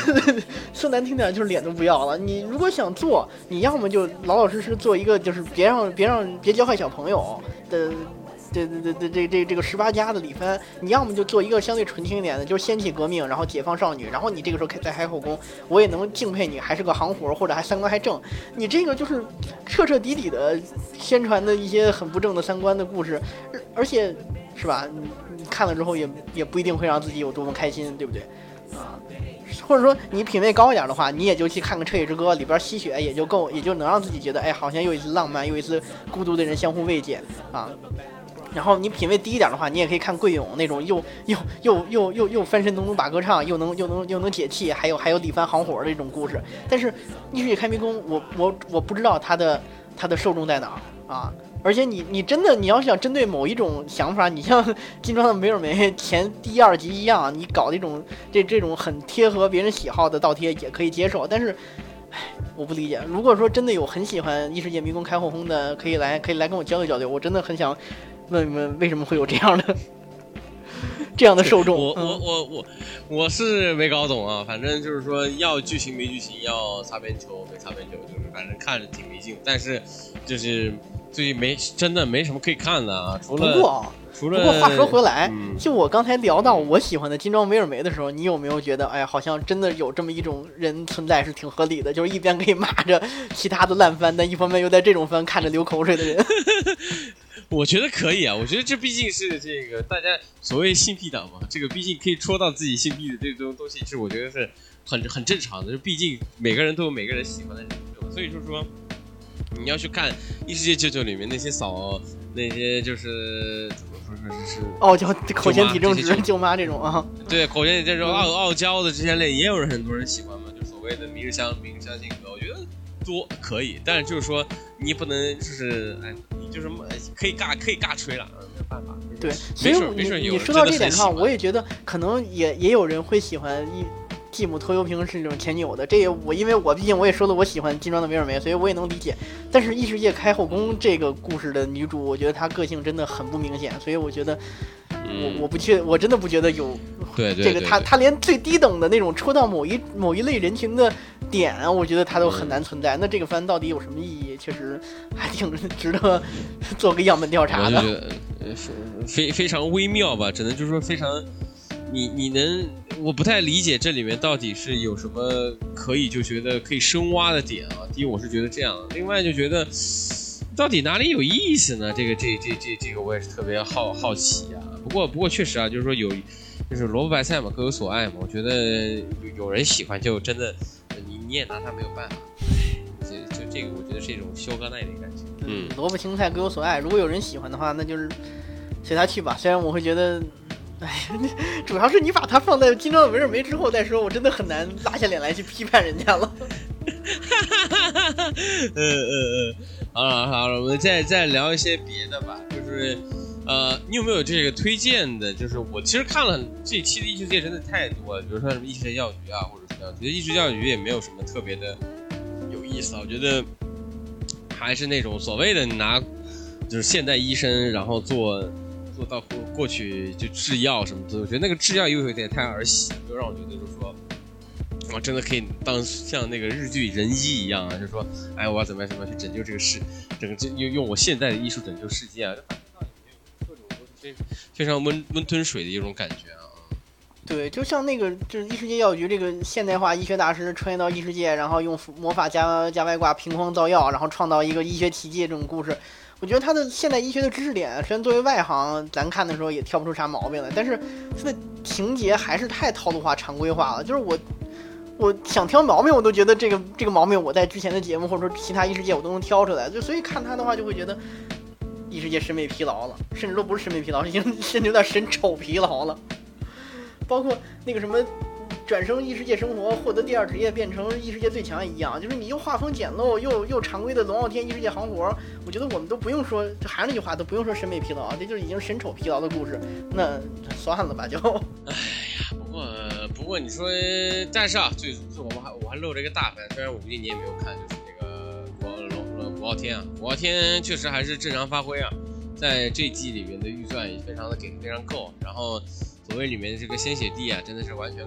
说难听点，就是脸都不要了。你如果想做，你要么就老老实实做一个，就是别让别让别教坏小朋友的，这这这这这这个十八家的李帆。你要么就做一个相对纯情一点的，就是掀起革命，然后解放少女，然后你这个时候再开后宫，我也能敬佩你，还是个行活，或者还三观还正。你这个就是彻彻底底的宣传的一些很不正的三观的故事，而且是吧？你你看了之后也也不一定会让自己有多么开心，对不对？啊，或者说你品味高一点的话，你也就去看看《彻夜之歌》里边吸血也就够，也就能让自己觉得，哎，好像又一次浪漫，又一次孤独的人相互慰藉啊。然后你品味低一点的话，你也可以看桂勇那种又又又又又又翻身农奴把歌唱，又能又能又能解气，还有还有李帆行火的这种故事。但是《逆水开迷宫》，我我我不知道它的它的受众在哪啊。而且你你真的你要想针对某一种想法，你像 [LAUGHS] 金装的梅尔梅前第一二集一样，你搞那种这这种很贴合别人喜好的倒贴也可以接受。但是，唉，我不理解。如果说真的有很喜欢异世界迷宫开后宫的，可以来可以来跟我交流交流。我真的很想问问为什么会有这样的 [LAUGHS] 这样的受众。我我我我我是没搞懂啊。反正就是说要剧情没剧情，要擦边球没擦边球，就是反正看着挺没劲。但是就是。最近没真的没什么可以看的啊，除了不过除了不过话说回来，就我刚才聊到我喜欢的金装梅尔梅的时候，你有没有觉得，哎，好像真的有这么一种人存在是挺合理的，就是一边可以骂着其他的烂番，但一方面又在这种番看着流口水的人。[LAUGHS] 我觉得可以啊，我觉得这毕竟是这个大家所谓性癖党嘛，这个毕竟可以戳到自己性癖的这种东西，是我觉得是很很正常的，就毕竟每个人都有每个人喜欢的人，所以说说。你要去看《异世界舅舅》里面那些嫂，那些就是怎么说说是傲娇、口嫌体正直舅妈这种啊？对，口嫌体正直、傲傲娇的这些类，也有人很多人喜欢嘛，就所谓的明日香、明日香性格，我觉得多可以，但是就是说你不能就是哎，你就是可以尬可以尬吹了，没有办法。对，所以你你说到这点的话，我也觉得可能也也有人会喜欢一。继母拖油瓶是那种前女友的，这也我因为我毕竟我也说了我喜欢金装的梅尔梅，所以我也能理解。但是异世界开后宫这个故事的女主，我觉得她个性真的很不明显，所以我觉得我我不确我真的不觉得有对这个她她连最低等的那种戳到某一某一类人群的点，我觉得她都很难存在。那这个番到底有什么意义？确实还挺 [LAUGHS] 值得 [LAUGHS] 做个样本调查的，非非常微妙吧，只能就是说非常。你你能，我不太理解这里面到底是有什么可以就觉得可以深挖的点啊。第一，我是觉得这样；另外就觉得到底哪里有意思呢？这个这这这这个我也是特别好好奇啊。不过不过确实啊，就是说有就是萝卜白菜嘛，各有所爱嘛。我觉得有有人喜欢，就真的你你也拿他没有办法。就就这个，我觉得是一种修哥奈的感觉。嗯，萝卜青菜各有所爱，如果有人喜欢的话，那就是随他去吧。虽然我会觉得，哎，[LAUGHS] 主要是你把它放在金装没人没之后再说，我真的很难拉下脸来去批判人家了。哈哈哈哈嗯嗯嗯，好了好了，我们再再聊一些别的吧，就是。呃，你有没有这个推荐的？就是我其实看了这期的艺术界真的太多了，比如说什么异世界药局啊，或者怎么样，觉得艺术教育局也没有什么特别的有意思。我觉得还是那种所谓的拿就是现代医生，然后做做到过过去就制药什么的，我觉得那个制药又有点太儿戏，就让我觉得就是说，我真的可以当像那个日剧人医一样啊，就是说哎，我要怎么样怎么样去拯救这个世，整个用用我现代的医术拯救世界啊。非常温温吞水的一种感觉啊！对，就像那个就是异世界药局这个现代化医学大师穿越到异世界，然后用魔法加加外挂凭空造药，然后创造一个医学奇迹这种故事，我觉得他的现代医学的知识点，虽然作为外行咱看的时候也挑不出啥毛病来，但是他的情节还是太套路化、常规化了。就是我我想挑毛病，我都觉得这个这个毛病我在之前的节目或者说其他异世界我都能挑出来，就所以看他的话就会觉得。异世界审美疲劳了，甚至都不是审美疲劳，已经 [LAUGHS] 甚至有点审丑疲劳了。包括那个什么，转生异世界生活，获得第二职业，变成异世界最强一样，就是你又画风简陋，又又常规的龙傲天异世界行活，我觉得我们都不用说，就还是那句话，都不用说审美疲劳，这就是已经审丑疲劳的故事。那算了吧，就。[LAUGHS] 哎呀，不过不过你说，但是啊，最最我们还我还漏了一个大分，虽然我估计你也没有看，就是。古傲天啊，古傲天确实还是正常发挥啊，在这季里面的预算也非常的给非常够，然后所谓里面的这个鲜血帝啊，真的是完全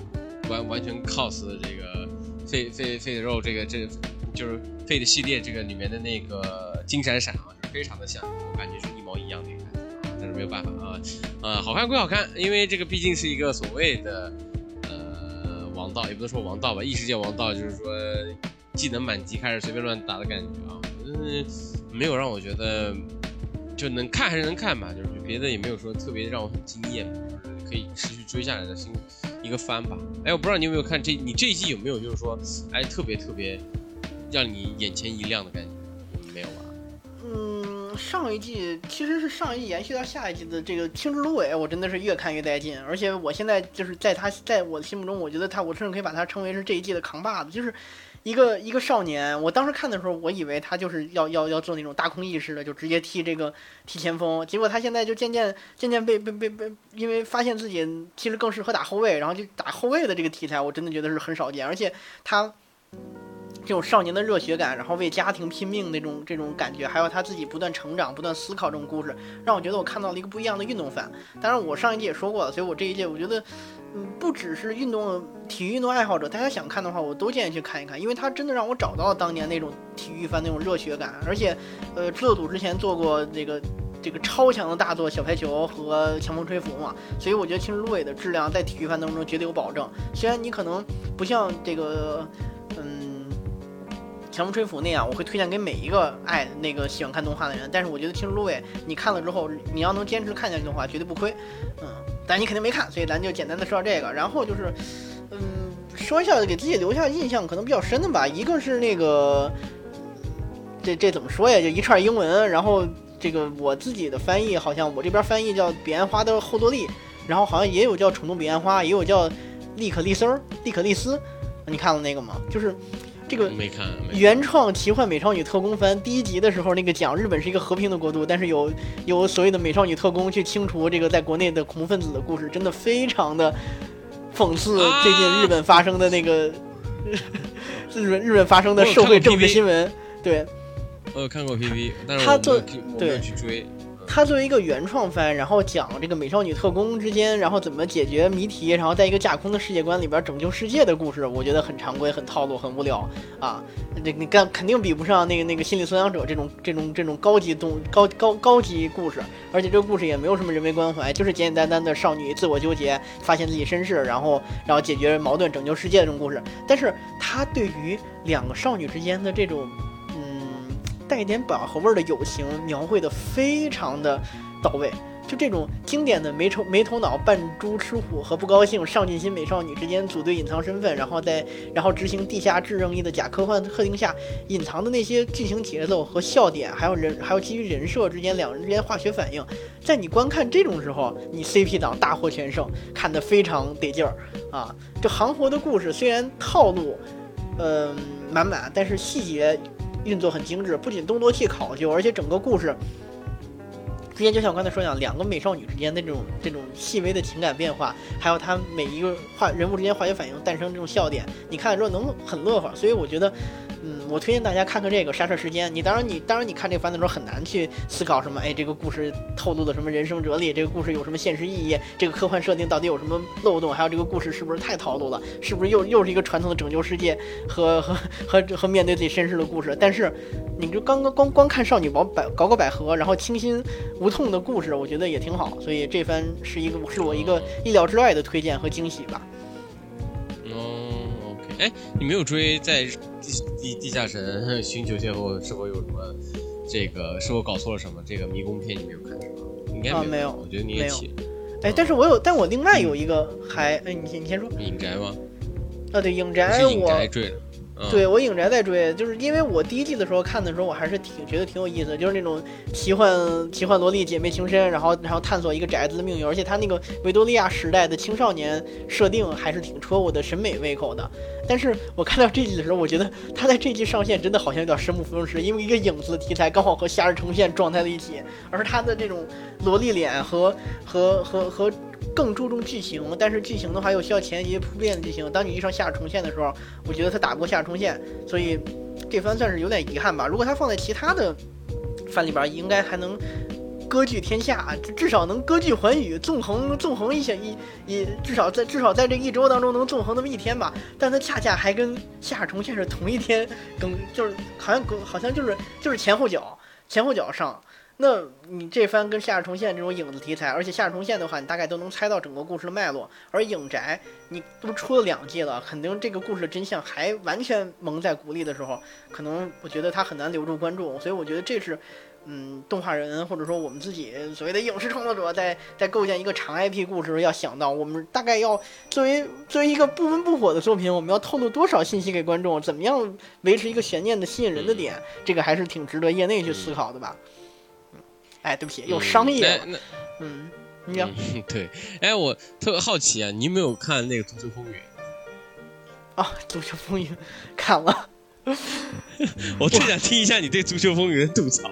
完完全 cos 这个费费费的肉这个这就是费的系列这个里面的那个金闪闪啊，就是非常的像，我感觉是一毛一样的感觉，但是没有办法啊，呃，好看归好看，因为这个毕竟是一个所谓的呃王道，也不能说王道吧，异世界王道，就是说技能满级开始随便乱打的感觉啊。嗯，没有让我觉得就能看还是能看吧，就是别的也没有说特别让我很惊艳，就是可以持续追下来的新一个翻吧。哎，我不知道你有没有看这，你这一季有没有就是说，哎，特别特别让你眼前一亮的感觉？没有吧？嗯，上一季其实是上一季延续到下一季的这个《青之芦苇》，我真的是越看越带劲，而且我现在就是在他在我的心目中，我觉得他，我甚至可以把他称为是这一季的扛把子，就是。一个一个少年，我当时看的时候，我以为他就是要要要做那种大空翼式的，就直接踢这个踢前锋。结果他现在就渐渐渐渐被被被被，因为发现自己其实更适合打后卫，然后就打后卫的这个题材，我真的觉得是很少见。而且他这种少年的热血感，然后为家庭拼命那种这种感觉，还有他自己不断成长、不断思考这种故事，让我觉得我看到了一个不一样的运动番。当然，我上一季也说过了，所以我这一届我觉得。嗯，不只是运动体育运动爱好者，大家想看的话，我都建议去看一看，因为它真的让我找到了当年那种体育番那种热血感。而且，呃，制作组之前做过这个这个超强的大作《小排球》和《强风吹拂》嘛，所以我觉得《青之芦苇》的质量在体育番当中绝对有保证。虽然你可能不像这个，嗯，《强风吹拂》那样，我会推荐给每一个爱那个喜欢看动画的人，但是我觉得《青之芦苇》你看了之后，你要能坚持看下去的话，绝对不亏。嗯。但你肯定没看，所以咱就简单的说到这个。然后就是，嗯，说一下给自己留下印象可能比较深的吧。一个是那个，这这怎么说呀？就一串英文。然后这个我自己的翻译好像我这边翻译叫彼岸花的后坐力，然后好像也有叫宠动彼岸花，也有叫利可利丝儿、利可利斯。你看了那个吗？就是。这个没看原创奇幻美少女特工番第一集的时候，那个讲日本是一个和平的国度，但是有有所谓的美少女特工去清除这个在国内的恐怖分子的故事，真的非常的讽刺最近日本发生的那个 [LAUGHS] 日本日本发生的社会政治新闻。对，我有看过 PV，但是我没有去追。它作为一个原创番，然后讲这个美少女特工之间，然后怎么解决谜题，然后在一个架空的世界观里边拯救世界的故事，我觉得很常规、很套路、很无聊啊！这你干肯定比不上那个那个心理素养者这种这种这种高级动高高高级故事，而且这个故事也没有什么人为关怀，就是简简单单的少女自我纠结，发现自己身世，然后然后解决矛盾、拯救世界这种故事。但是它对于两个少女之间的这种。带一点薄荷味的友情描绘的非常的到位，就这种经典的没头没头脑、扮猪吃虎和不高兴、上进心美少女之间组队隐藏身份，然后再然后执行地下制正义的假科幻设定下隐藏的那些剧情节奏和笑点，还有人还有基于人设之间两人之间化学反应，在你观看这种时候，你 CP 党大获全胜，看得非常得劲儿啊！这行活的故事虽然套路，嗯满满，但是细节运作很精致，不仅动作戏考究，而且整个故事。之间就像我刚才说一样，两个美少女之间的这种这种细微的情感变化，还有她每一个化人物之间化学反应诞生这种笑点，你看了之后能很乐呵。所以我觉得。嗯，我推荐大家看看这个《杀车时间》。你当然，你当然，你看这个番的时候很难去思考什么。哎，这个故事透露的什么人生哲理？这个故事有什么现实意义？这个科幻设定到底有什么漏洞？还有这个故事是不是太套路了？是不是又又是一个传统的拯救世界和 [LAUGHS] 和和和面对自己身世的故事？但是，你就刚刚光光看少女宝百搞搞百合，然后清新无痛的故事，我觉得也挺好。所以这番是一个是我一个意料之外的推荐和惊喜吧。哎，你没有追在地地地下城 [LAUGHS] 寻求邂逅，是否有什么这个？是否搞错了什么？这个迷宫片你没有看是吗？应该没有。我觉得你也起。哎，但是我有，但我另外有一个还，哎，你先你先说。影宅吗？啊，对，影宅我。影宅追了。对我影宅在追，就是因为我第一季的时候看的时候，我还是挺觉得挺有意思的，就是那种奇幻奇幻萝莉姐妹情深，然后然后探索一个宅子的命运，而且它那个维多利亚时代的青少年设定还是挺戳我的审美胃口的。但是我看到这季的时候，我觉得他在这季上线真的好像有点生不逢时，因为一个影子的题材刚好和夏日重现撞在了一起，而他的这种萝莉脸和和和和。更注重剧情，但是剧情的话又需要前期铺垫的剧情。当你遇上夏日重现的时候，我觉得他打不过夏日重现，所以这番算是有点遗憾吧。如果他放在其他的番里边，应该还能割据天下，至少能割据寰宇，纵横纵横一些一一，至少在至少在这一周当中能纵横那么一天吧。但他恰恰还跟夏日重现是同一天更，就是好像好像就是就是前后脚前后脚上。那你这番跟《夏日重现》这种影子题材，而且《夏日重现》的话，你大概都能猜到整个故事的脉络。而《影宅》你都出了两季了，肯定这个故事的真相还完全蒙在鼓里的时候，可能我觉得它很难留住观众。所以我觉得这是，嗯，动画人或者说我们自己所谓的影视创作者在在构建一个长 IP 故事要想到，我们大概要作为作为一个不温不火的作品，我们要透露多少信息给观众，怎么样维持一个悬念的吸引人的点，这个还是挺值得业内去思考的吧。哎，对不起，有商业。了，嗯，你讲。对，哎，我特别好奇啊，你有没有看那个《足球风云》？啊，《足球风云》看了。[LAUGHS] 我最想听一下你对《足球风云》的吐槽。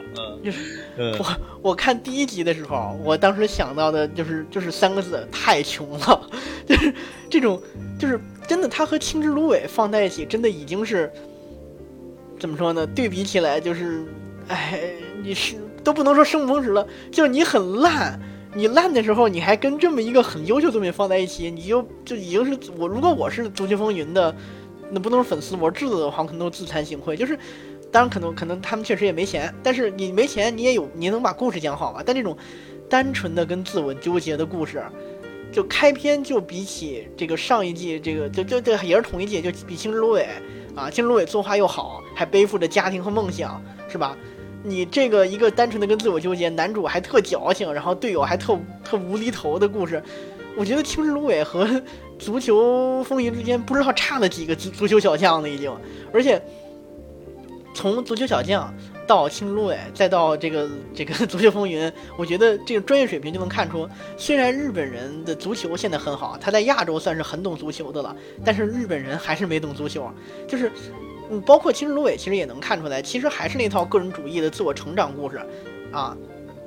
嗯，我我看第一集的时候，我当时想到的就是就是三个字：太穷了。[LAUGHS] 就是这种，就是真的，他和青之芦苇放在一起，真的已经是怎么说呢？对比起来，就是，哎，你是。都不能说生不逢时了，就是你很烂，你烂的时候，你还跟这么一个很优秀作品放在一起，你就就已经是我。如果我是《足球风云》的，那不能是粉丝，我是制作的话，可能都自惭形秽。就是，当然可能可能他们确实也没钱，但是你没钱，你也有，你能把故事讲好吧？但这种单纯的跟自我纠结的故事，就开篇就比起这个上一季，这个就就这也是同一季，就比《青之芦苇》啊，《青之芦苇》作画又好，还背负着家庭和梦想，是吧？你这个一个单纯的跟自我纠结，男主还特矫情，然后队友还特特无厘头的故事，我觉得《青之芦苇》和《足球风云》之间不知道差了几个足足球小将了已经，而且从足球小将到《青之芦苇》，再到这个这个《足球风云》，我觉得这个专业水平就能看出，虽然日本人的足球现在很好，他在亚洲算是很懂足球的了，但是日本人还是没懂足球，就是。嗯，包括《青之芦苇》，其实也能看出来，其实还是那套个人主义的自我成长故事，啊，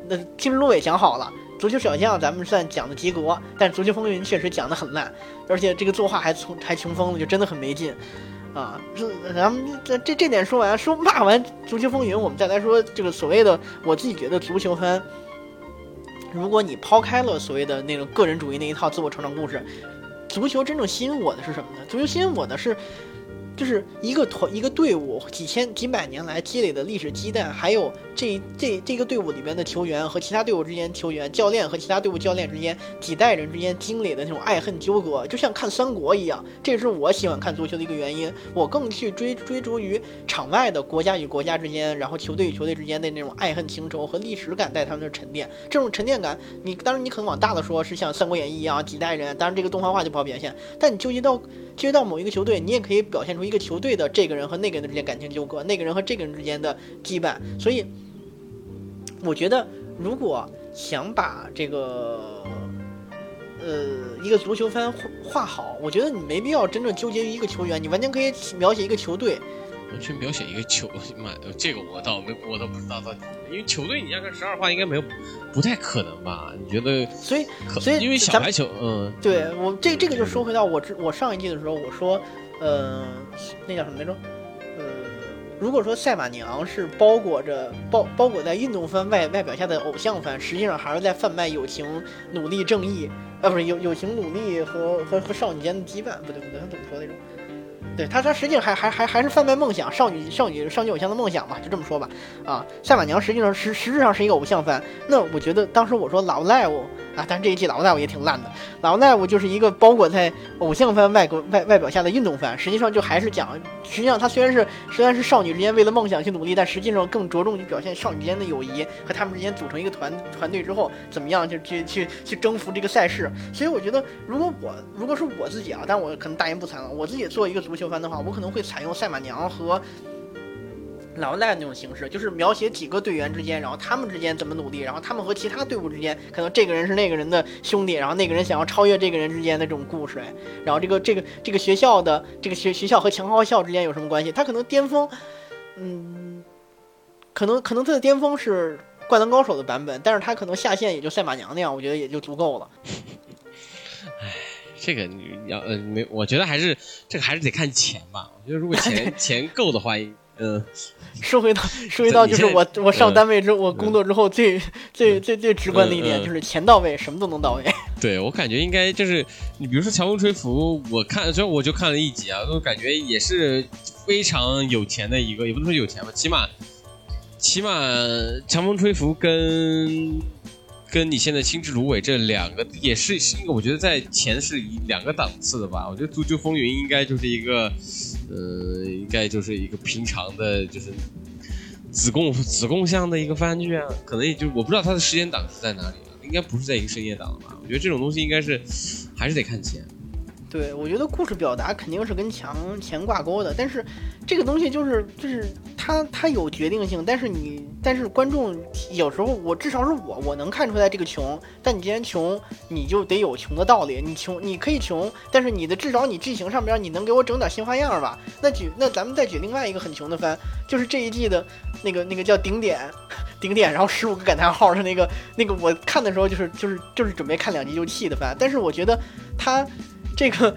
那《青之芦苇》讲好了，《足球小将》咱们算讲的及格，但《足球风云》确实讲的很烂，而且这个作画还穷还穷疯了，就真的很没劲，啊，这咱们这这这点说完，说骂完《足球风云》，我们再来说这个所谓的我自己觉得足球番，如果你抛开了所谓的那种个人主义那一套自我成长故事，足球真正吸引我的是什么呢？足球吸引我的是。就是一个团一个队伍几千几百年来积累的历史积淀，还有这这这个队伍里边的球员和其他队伍之间球员、教练和其他队伍教练之间几代人之间经历的那种爱恨纠葛，就像看三国一样。这也是我喜欢看足球的一个原因。我更去追追逐于场外的国家与国家之间，然后球队与球队之间的那种爱恨情仇和历史感带他们的沉淀。这种沉淀感，你当然你可能往大的说，是像《三国演义》一样几代人，当然这个动画化就不好表现。但你纠结到纠结到某一个球队，你也可以表现出一个球队的这个人和那个人之间感情纠葛，那个人和这个人之间的羁绊。所以，我觉得如果想把这个。呃，一个足球番画画好，我觉得你没必要真正纠结于一个球员，你完全可以描写一个球队，完全描写一个球，[LAUGHS] 妈，这个我倒没，我倒不知道到底，因为球队你要看十二画应该没有，不太可能吧？你觉得？所以，所以因为小排球，嗯，对我这这个就说回到我之我上一季的时候，我说，呃，那叫什么来着？呃如果说赛马娘是包裹着包包裹在运动番外外表下的偶像番，实际上还是在贩卖友情、努力、正义，啊，不是友友情、努力和和和少女间的羁绊，不对不对，他怎么说来着？对他，他实际上还还还还是贩卖梦想，少女少女少女偶像的梦想嘛，就这么说吧。啊，赛马娘实际上实实质上是一个偶像番。那我觉得当时我说老 live 啊，但是这一季老 live 也挺烂的。老 live 就是一个包裹在偶像番外国外外表下的运动番，实际上就还是讲，实际上他虽然是虽然是少女之间为了梦想去努力，但实际上更着重于表现少女之间的友谊和他们之间组成一个团团队之后怎么样就去去去征服这个赛事。所以我觉得如果我如果是我自己啊，但我可能大言不惭了，我自己做一个足球。番的话，我可能会采用赛马娘和老赖那种形式，就是描写几个队员之间，然后他们之间怎么努力，然后他们和其他队伍之间，可能这个人是那个人的兄弟，然后那个人想要超越这个人之间的这种故事。然后这个这个这个学校的这个学学校和强豪校之间有什么关系？他可能巅峰，嗯，可能可能他的巅峰是灌篮高手的版本，但是他可能下线也就赛马娘那样，我觉得也就足够了。这个你要呃没，我觉得还是这个还是得看钱吧。我觉得如果钱 [LAUGHS] 钱够的话，[LAUGHS] 嗯，说回到说回到就是我我上单位之后，我工作之后最最最最直观的一点就是钱到位，什么都能到位。[LAUGHS] 对我感觉应该就是你比如说《强风吹拂》，我看虽然我就看了一集啊，我感觉也是非常有钱的一个，也不能说有钱吧，起码起码《强风吹拂》跟。跟你现在青之芦苇这两个也是，是我觉得在前是一两个档次的吧。我觉得足球风云应该就是一个，呃，应该就是一个平常的，就是子贡子贡像的一个番剧啊。可能也就我不知道它的时间档是在哪里了，应该不是在一个深夜档吧。我觉得这种东西应该是还是得看钱。对，我觉得故事表达肯定是跟强钱挂钩的，但是这个东西就是就是它它有决定性，但是你但是观众有时候我至少是我我能看出来这个穷，但你既然穷，你就得有穷的道理，你穷你可以穷，但是你的至少你剧情上边你能给我整点新花样吧？那举那咱们再举另外一个很穷的番，就是这一季的那个那个叫顶点顶点，然后十五个感叹号是那个那个我看的时候就是就是就是准备看两集就弃的番，但是我觉得它。这个。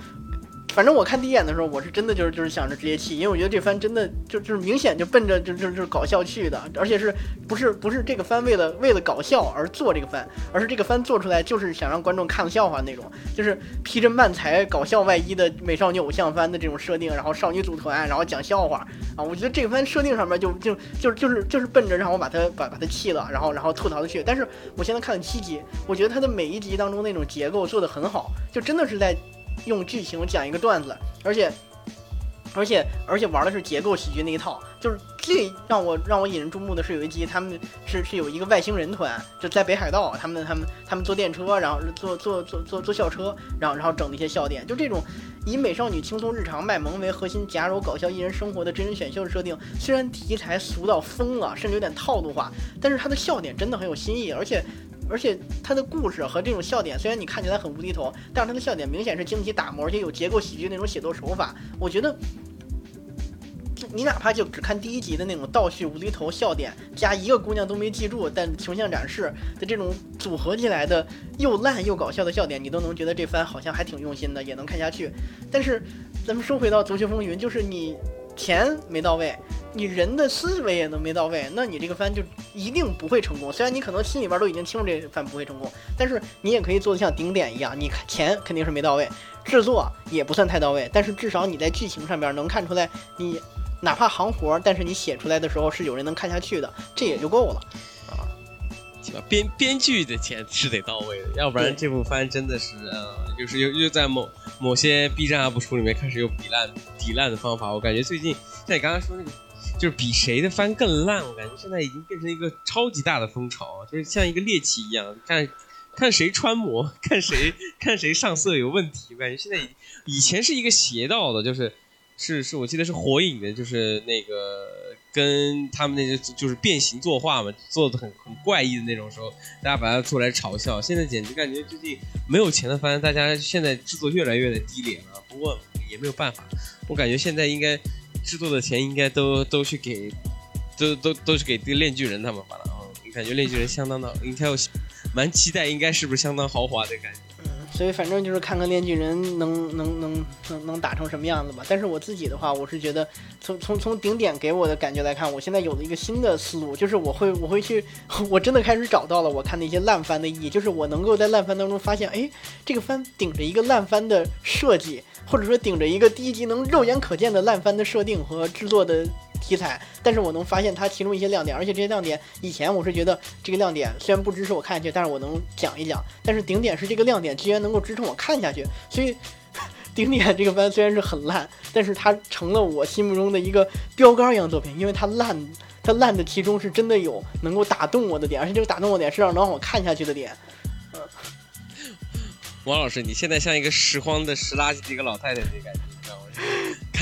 反正我看第一眼的时候，我是真的就是就是想着直接弃，因为我觉得这番真的就就是明显就奔着就就就是搞笑去的，而且是不是不是这个番为了为了搞笑而做这个番，而是这个番做出来就是想让观众看笑话那种，就是披着漫才搞笑外衣的美少女偶像番的这种设定，然后少女组团，然后讲笑话啊，我觉得这个番设定上面就就就就是就是奔着让我把它把把它弃了，然后然后吐槽的去。但是我现在看了七集，我觉得它的每一集当中那种结构做得很好，就真的是在。用剧情讲一个段子，而且，而且，而且玩的是结构喜剧那一套，就是最让我让我引人注目的是有一集，他们是是有一个外星人团，就在北海道，他们他们他们坐电车，然后坐坐坐坐坐校车，然后然后整那些笑点，就这种以美少女轻松日常卖萌为核心，夹糅搞笑艺人生活的真人选秀的设定，虽然题材俗到疯了，甚至有点套路化，但是它的笑点真的很有新意，而且。而且他的故事和这种笑点，虽然你看起来很无厘头，但是他的笑点明显是经起打磨，而且有结构喜剧那种写作手法。我觉得，你哪怕就只看第一集的那种倒叙无厘头笑点，加一个姑娘都没记住，但形象展示的这种组合起来的又烂又搞笑的笑点，你都能觉得这番好像还挺用心的，也能看下去。但是，咱们说回到《足球风云》，就是你。钱没到位，你人的思维也能没到位，那你这个番就一定不会成功。虽然你可能心里边都已经清楚这番不会成功，但是你也可以做的像顶点一样，你钱肯定是没到位，制作也不算太到位，但是至少你在剧情上边能看出来，你哪怕行活，但是你写出来的时候是有人能看下去的，这也就够了。编编剧的钱是得到位的，要不然这部番真的是，呃，就是又又在某某些 B 站 UP 主里面开始有比烂、抵烂的方法。我感觉最近像你刚刚说那个，就是比谁的番更烂，我感觉现在已经变成一个超级大的风潮，就是像一个猎奇一样，看看谁穿模，看谁看谁上色有问题。我感觉现在以前是一个邪道的，就是是是我记得是火影的，就是那个。跟他们那些就是变形作画嘛，做的很很怪异的那种时候，大家把它做来嘲笑。现在简直感觉最近没有钱的番，大家现在制作越来越的低廉了。不过也没有办法，我感觉现在应该制作的钱应该都都去给，都都都是给这个炼巨人他们花了啊。感觉炼巨人相当的，应该有蛮期待，应该是不是相当豪华的感觉？所以反正就是看看炼巨人能能能能能打成什么样子吧。但是我自己的话，我是觉得从从从顶点给我的感觉来看，我现在有了一个新的思路，就是我会我会去，我真的开始找到了我看那些烂番的意义，就是我能够在烂番当中发现，哎，这个番顶着一个烂番的设计，或者说顶着一个第一集能肉眼可见的烂番的设定和制作的。题材，但是我能发现它其中一些亮点，而且这些亮点以前我是觉得这个亮点虽然不支持我看下去，但是我能讲一讲。但是顶点是这个亮点居然能够支撑我看下去，所以 [LAUGHS] 顶点这个番虽然是很烂，但是它成了我心目中的一个标杆一样作品，因为它烂，它烂的其中是真的有能够打动我的点，而且这个打动我点是让能让我看下去的点。王老师，你现在像一个拾荒的拾垃圾的一个老太太的感觉。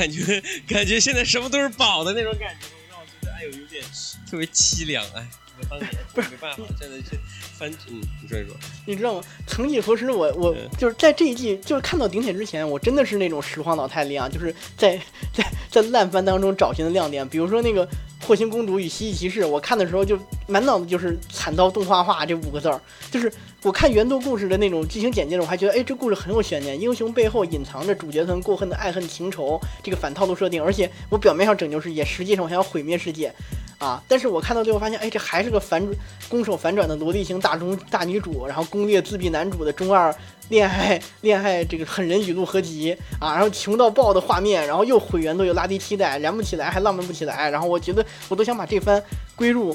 感觉 [LAUGHS] 感觉现在什么都是宝的那种感觉，让我觉得哎呦有点特别凄凉哎。我当年没办法，现在是翻嗯，你说一说。你知道吗？曾几何时，我我就是在这一季，就是看到顶点之前，我真的是那种拾荒老太太一样，就是在在在烂番当中找寻的亮点，比如说那个。《火星公主与蜥蜴骑士》，我看的时候就满脑子就是“惨遭动画化”这五个字儿。就是我看原作故事的那种剧情简介的，我还觉得，哎，这故事很有悬念，英雄背后隐藏着主角团过恨的爱恨情仇，这个反套路设定。而且我表面上拯救世界，实际上我想要毁灭世界。啊！但是我看到最后发现，哎，这还是个反攻守反转的萝莉型大中大女主，然后攻略自闭男主的中二恋爱恋爱这个狠人语录合集啊，然后穷到爆的画面，然后又毁原作又拉低期待，燃不起来还浪漫不起来，然后我觉得我都想把这番归入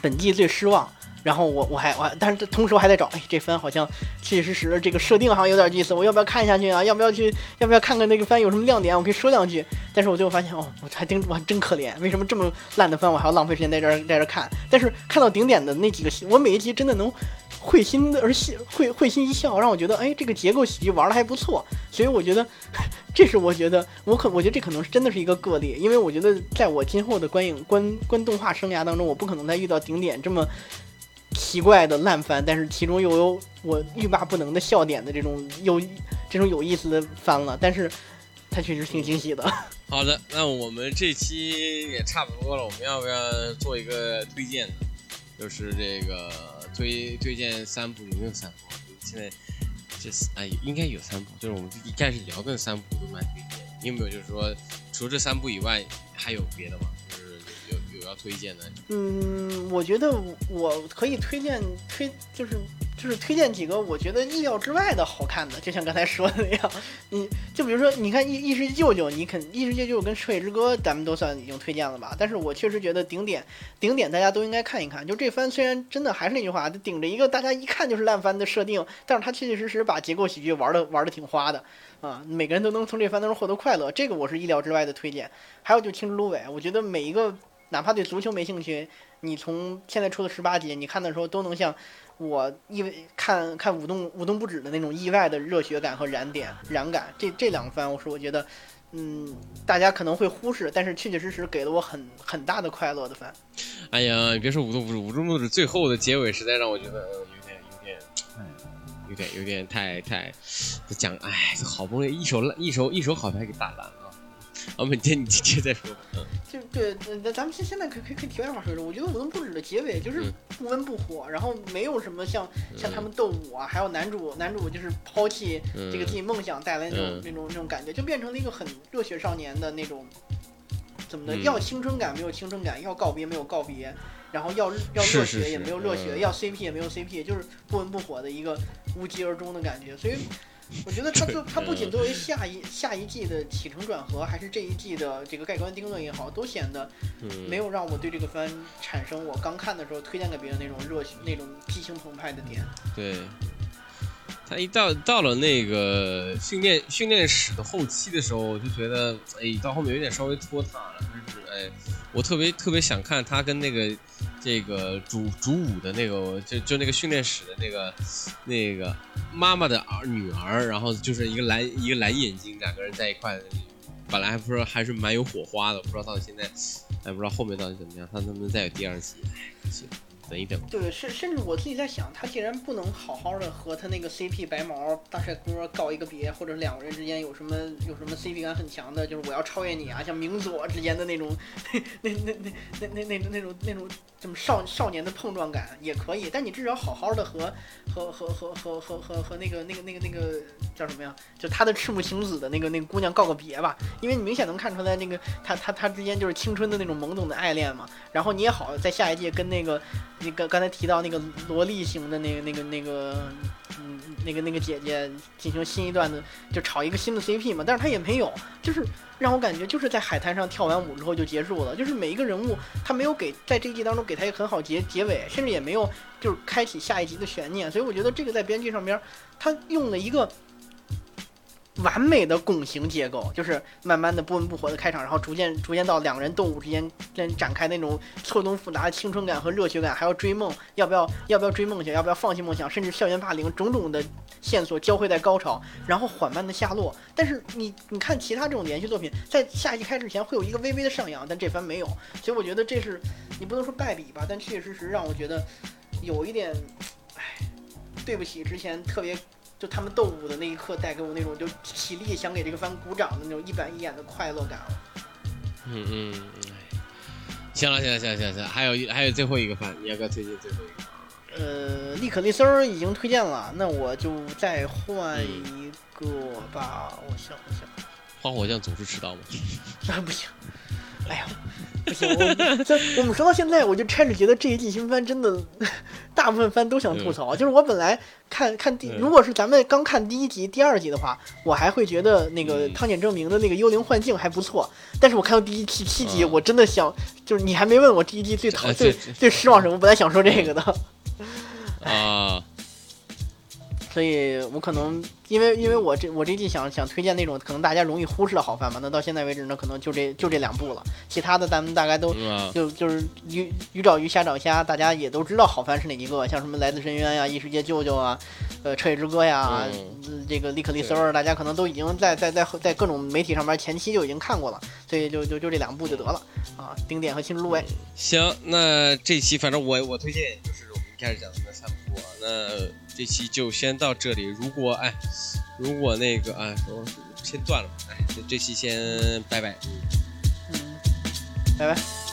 本季最失望。然后我我还我，但是同时我还在找，哎，这番好像确确实实这个设定好像有点意思，我要不要看下去啊？要不要去？要不要看看那个番有什么亮点？我可以说两句。但是我最后发现，哦，我还真我还真可怜，为什么这么烂的番我还要浪费时间在这儿在这儿看？但是看到顶点的那几个，我每一集真的能会心的而笑，会会心一笑，让我觉得，哎，这个结构喜剧玩的还不错。所以我觉得，这是我觉得我可我觉得这可能是真的是一个个例，因为我觉得在我今后的观影观观动画生涯当中，我不可能再遇到顶点这么。奇怪的烂番，但是其中又有我欲罢不能的笑点的这种有这种有意思的番了，但是它确实挺惊喜的。好的，那我们这期也差不多了，我们要不要做一个推荐呢？就是这个推推荐三部，有没有三部？现在这哎应该有三部，就是我们一开始聊的三部都蛮推荐。你有没有就是说除这三部以外还有别的吗？要推荐的，嗯，我觉得我可以推荐推，就是就是推荐几个我觉得意料之外的好看的，就像刚才说的那样，你就比如说，你看《异异世舅舅》，你肯《异世界舅舅》跟《赤尾之歌》，咱们都算已经推荐了吧？但是我确实觉得顶点顶点大家都应该看一看。就这番虽然真的还是那句话，顶着一个大家一看就是烂番的设定，但是它确确实实把结构喜剧玩的玩的挺花的啊，每个人都能从这番当中获得快乐，这个我是意料之外的推荐。还有就《青之芦苇》，我觉得每一个。哪怕对足球没兴趣，你从现在出的十八集，你看的时候都能像我意外看看舞动舞动不止的那种意外的热血感和燃点燃感。这这两番，我是我觉得，嗯，大家可能会忽视，但是确确实实给了我很很大的快乐的番。哎呀，别说舞动不止，舞动不止最后的结尾实在让我觉得有点有点，有点有点太太讲，哎，好不容易一手烂一手一手好牌给打烂了。我们接你接再说吧。嗯，就对，咱咱们现现在可以可以可以题外话说说。我觉得《武动不止》的结尾就是不温不火，然后没有什么像像他们斗舞啊，还有男主男主就是抛弃这个自己梦想带来那种那种那种感觉，就变成了一个很热血少年的那种，怎么的？要青春感没有青春感，要告别没有告别，然后要要热血也没有热血，要 CP 也没有 CP，就是不温不火的一个无疾而终的感觉。所以。我觉得它就它不仅作为下一下一季的起承转合，还是这一季的这个盖棺定论也好，都显得没有让我对这个番产生我刚看的时候推荐给别人那种热那种激情澎湃的点。对。他一到到了那个训练训练室的后期的时候，我就觉得，哎，到后面有点稍微拖沓了。但是，哎，我特别特别想看他跟那个这个主主舞的那个，就就那个训练室的那个那个妈妈的儿女儿，然后就是一个蓝一个蓝眼睛，两个人在一块，本来还不知道还是蛮有火花的，不知道到底现在，哎，不知道后面到底怎么样，他能不能再有第二集？哎，可惜。对，甚甚至我自己在想，他既然不能好好的和他那个 CP 白毛大帅哥告一个别，或者两个人之间有什么有什么 CP 感很强的，就是我要超越你啊，像明佐之间的那种，那那那那那那那种那种什么少少年的碰撞感也可以，但你至少好好的和和和和和和和和那个那个那个那个叫什么呀？就他的赤木晴子的那个那个姑娘告个别吧，因为你明显能看出来那个他他他之间就是青春的那种懵懂的爱恋嘛。然后你也好在下一届跟那个。那个刚才提到那个萝莉型的那个那个那个，嗯，那个那个姐姐进行新一段的，就炒一个新的 CP 嘛，但是她也没有，就是让我感觉就是在海滩上跳完舞之后就结束了，就是每一个人物他没有给在这一季当中给他一个很好结结尾，甚至也没有就是开启下一集的悬念，所以我觉得这个在编剧上边他用了一个。完美的拱形结构，就是慢慢的不温不火的开场，然后逐渐逐渐到两个人动物之间展开那种错综复杂的青春感和热血感，还要追梦，要不要要不要追梦想，要不要放弃梦想，甚至校园霸凌，种种的线索交汇在高潮，然后缓慢的下落。但是你你看其他这种连续作品，在下一季开始前会有一个微微的上扬，但这番没有，所以我觉得这是你不能说败笔吧，但确确实实让我觉得有一点，唉，对不起之前特别。就他们斗舞的那一刻，带给我那种就起立想给这个番鼓掌的那种一板一眼的快乐感了。嗯嗯，行了行了行了行了行了，还有一还有最后一个番，你要不要推荐最后一个？呃，利可利丝儿已经推荐了，那我就再换一个吧。我想想，[LAUGHS] 花火酱总是迟到吗？那 [LAUGHS] 不行。哎呀。不行，我我们说到现在，我就开始觉得这一季新番真的，[LAUGHS] 大部分番都想吐槽。就是我本来看看第，如果是咱们刚看第一集、第二集的话，我还会觉得那个汤浅证明的那个幽灵幻境还不错。但是我看到第一期七集，我真的想，就是你还没问我第一季最讨最最失望什么，我本来想说这个的。啊。所以我可能因为因为我这我这季想想推荐那种可能大家容易忽视的好番嘛，那到现在为止呢，可能就这就这两部了，其他的咱们大概都就就是鱼鱼找鱼虾找虾，大家也都知道好番是哪一个，像什么来自深渊呀、异世界舅舅啊、呃彻夜之歌呀、这个利克利斯尔，大家可能都已经在在在在各种媒体上面前期就已经看过了，所以就就就这两部就得了啊，丁点和新之路位。行，那这期反正我我推荐就是我们一开始讲的那三部，那。这期就先到这里。如果哎，如果那个啊，先断了。哎，这期先拜拜。嗯，拜拜。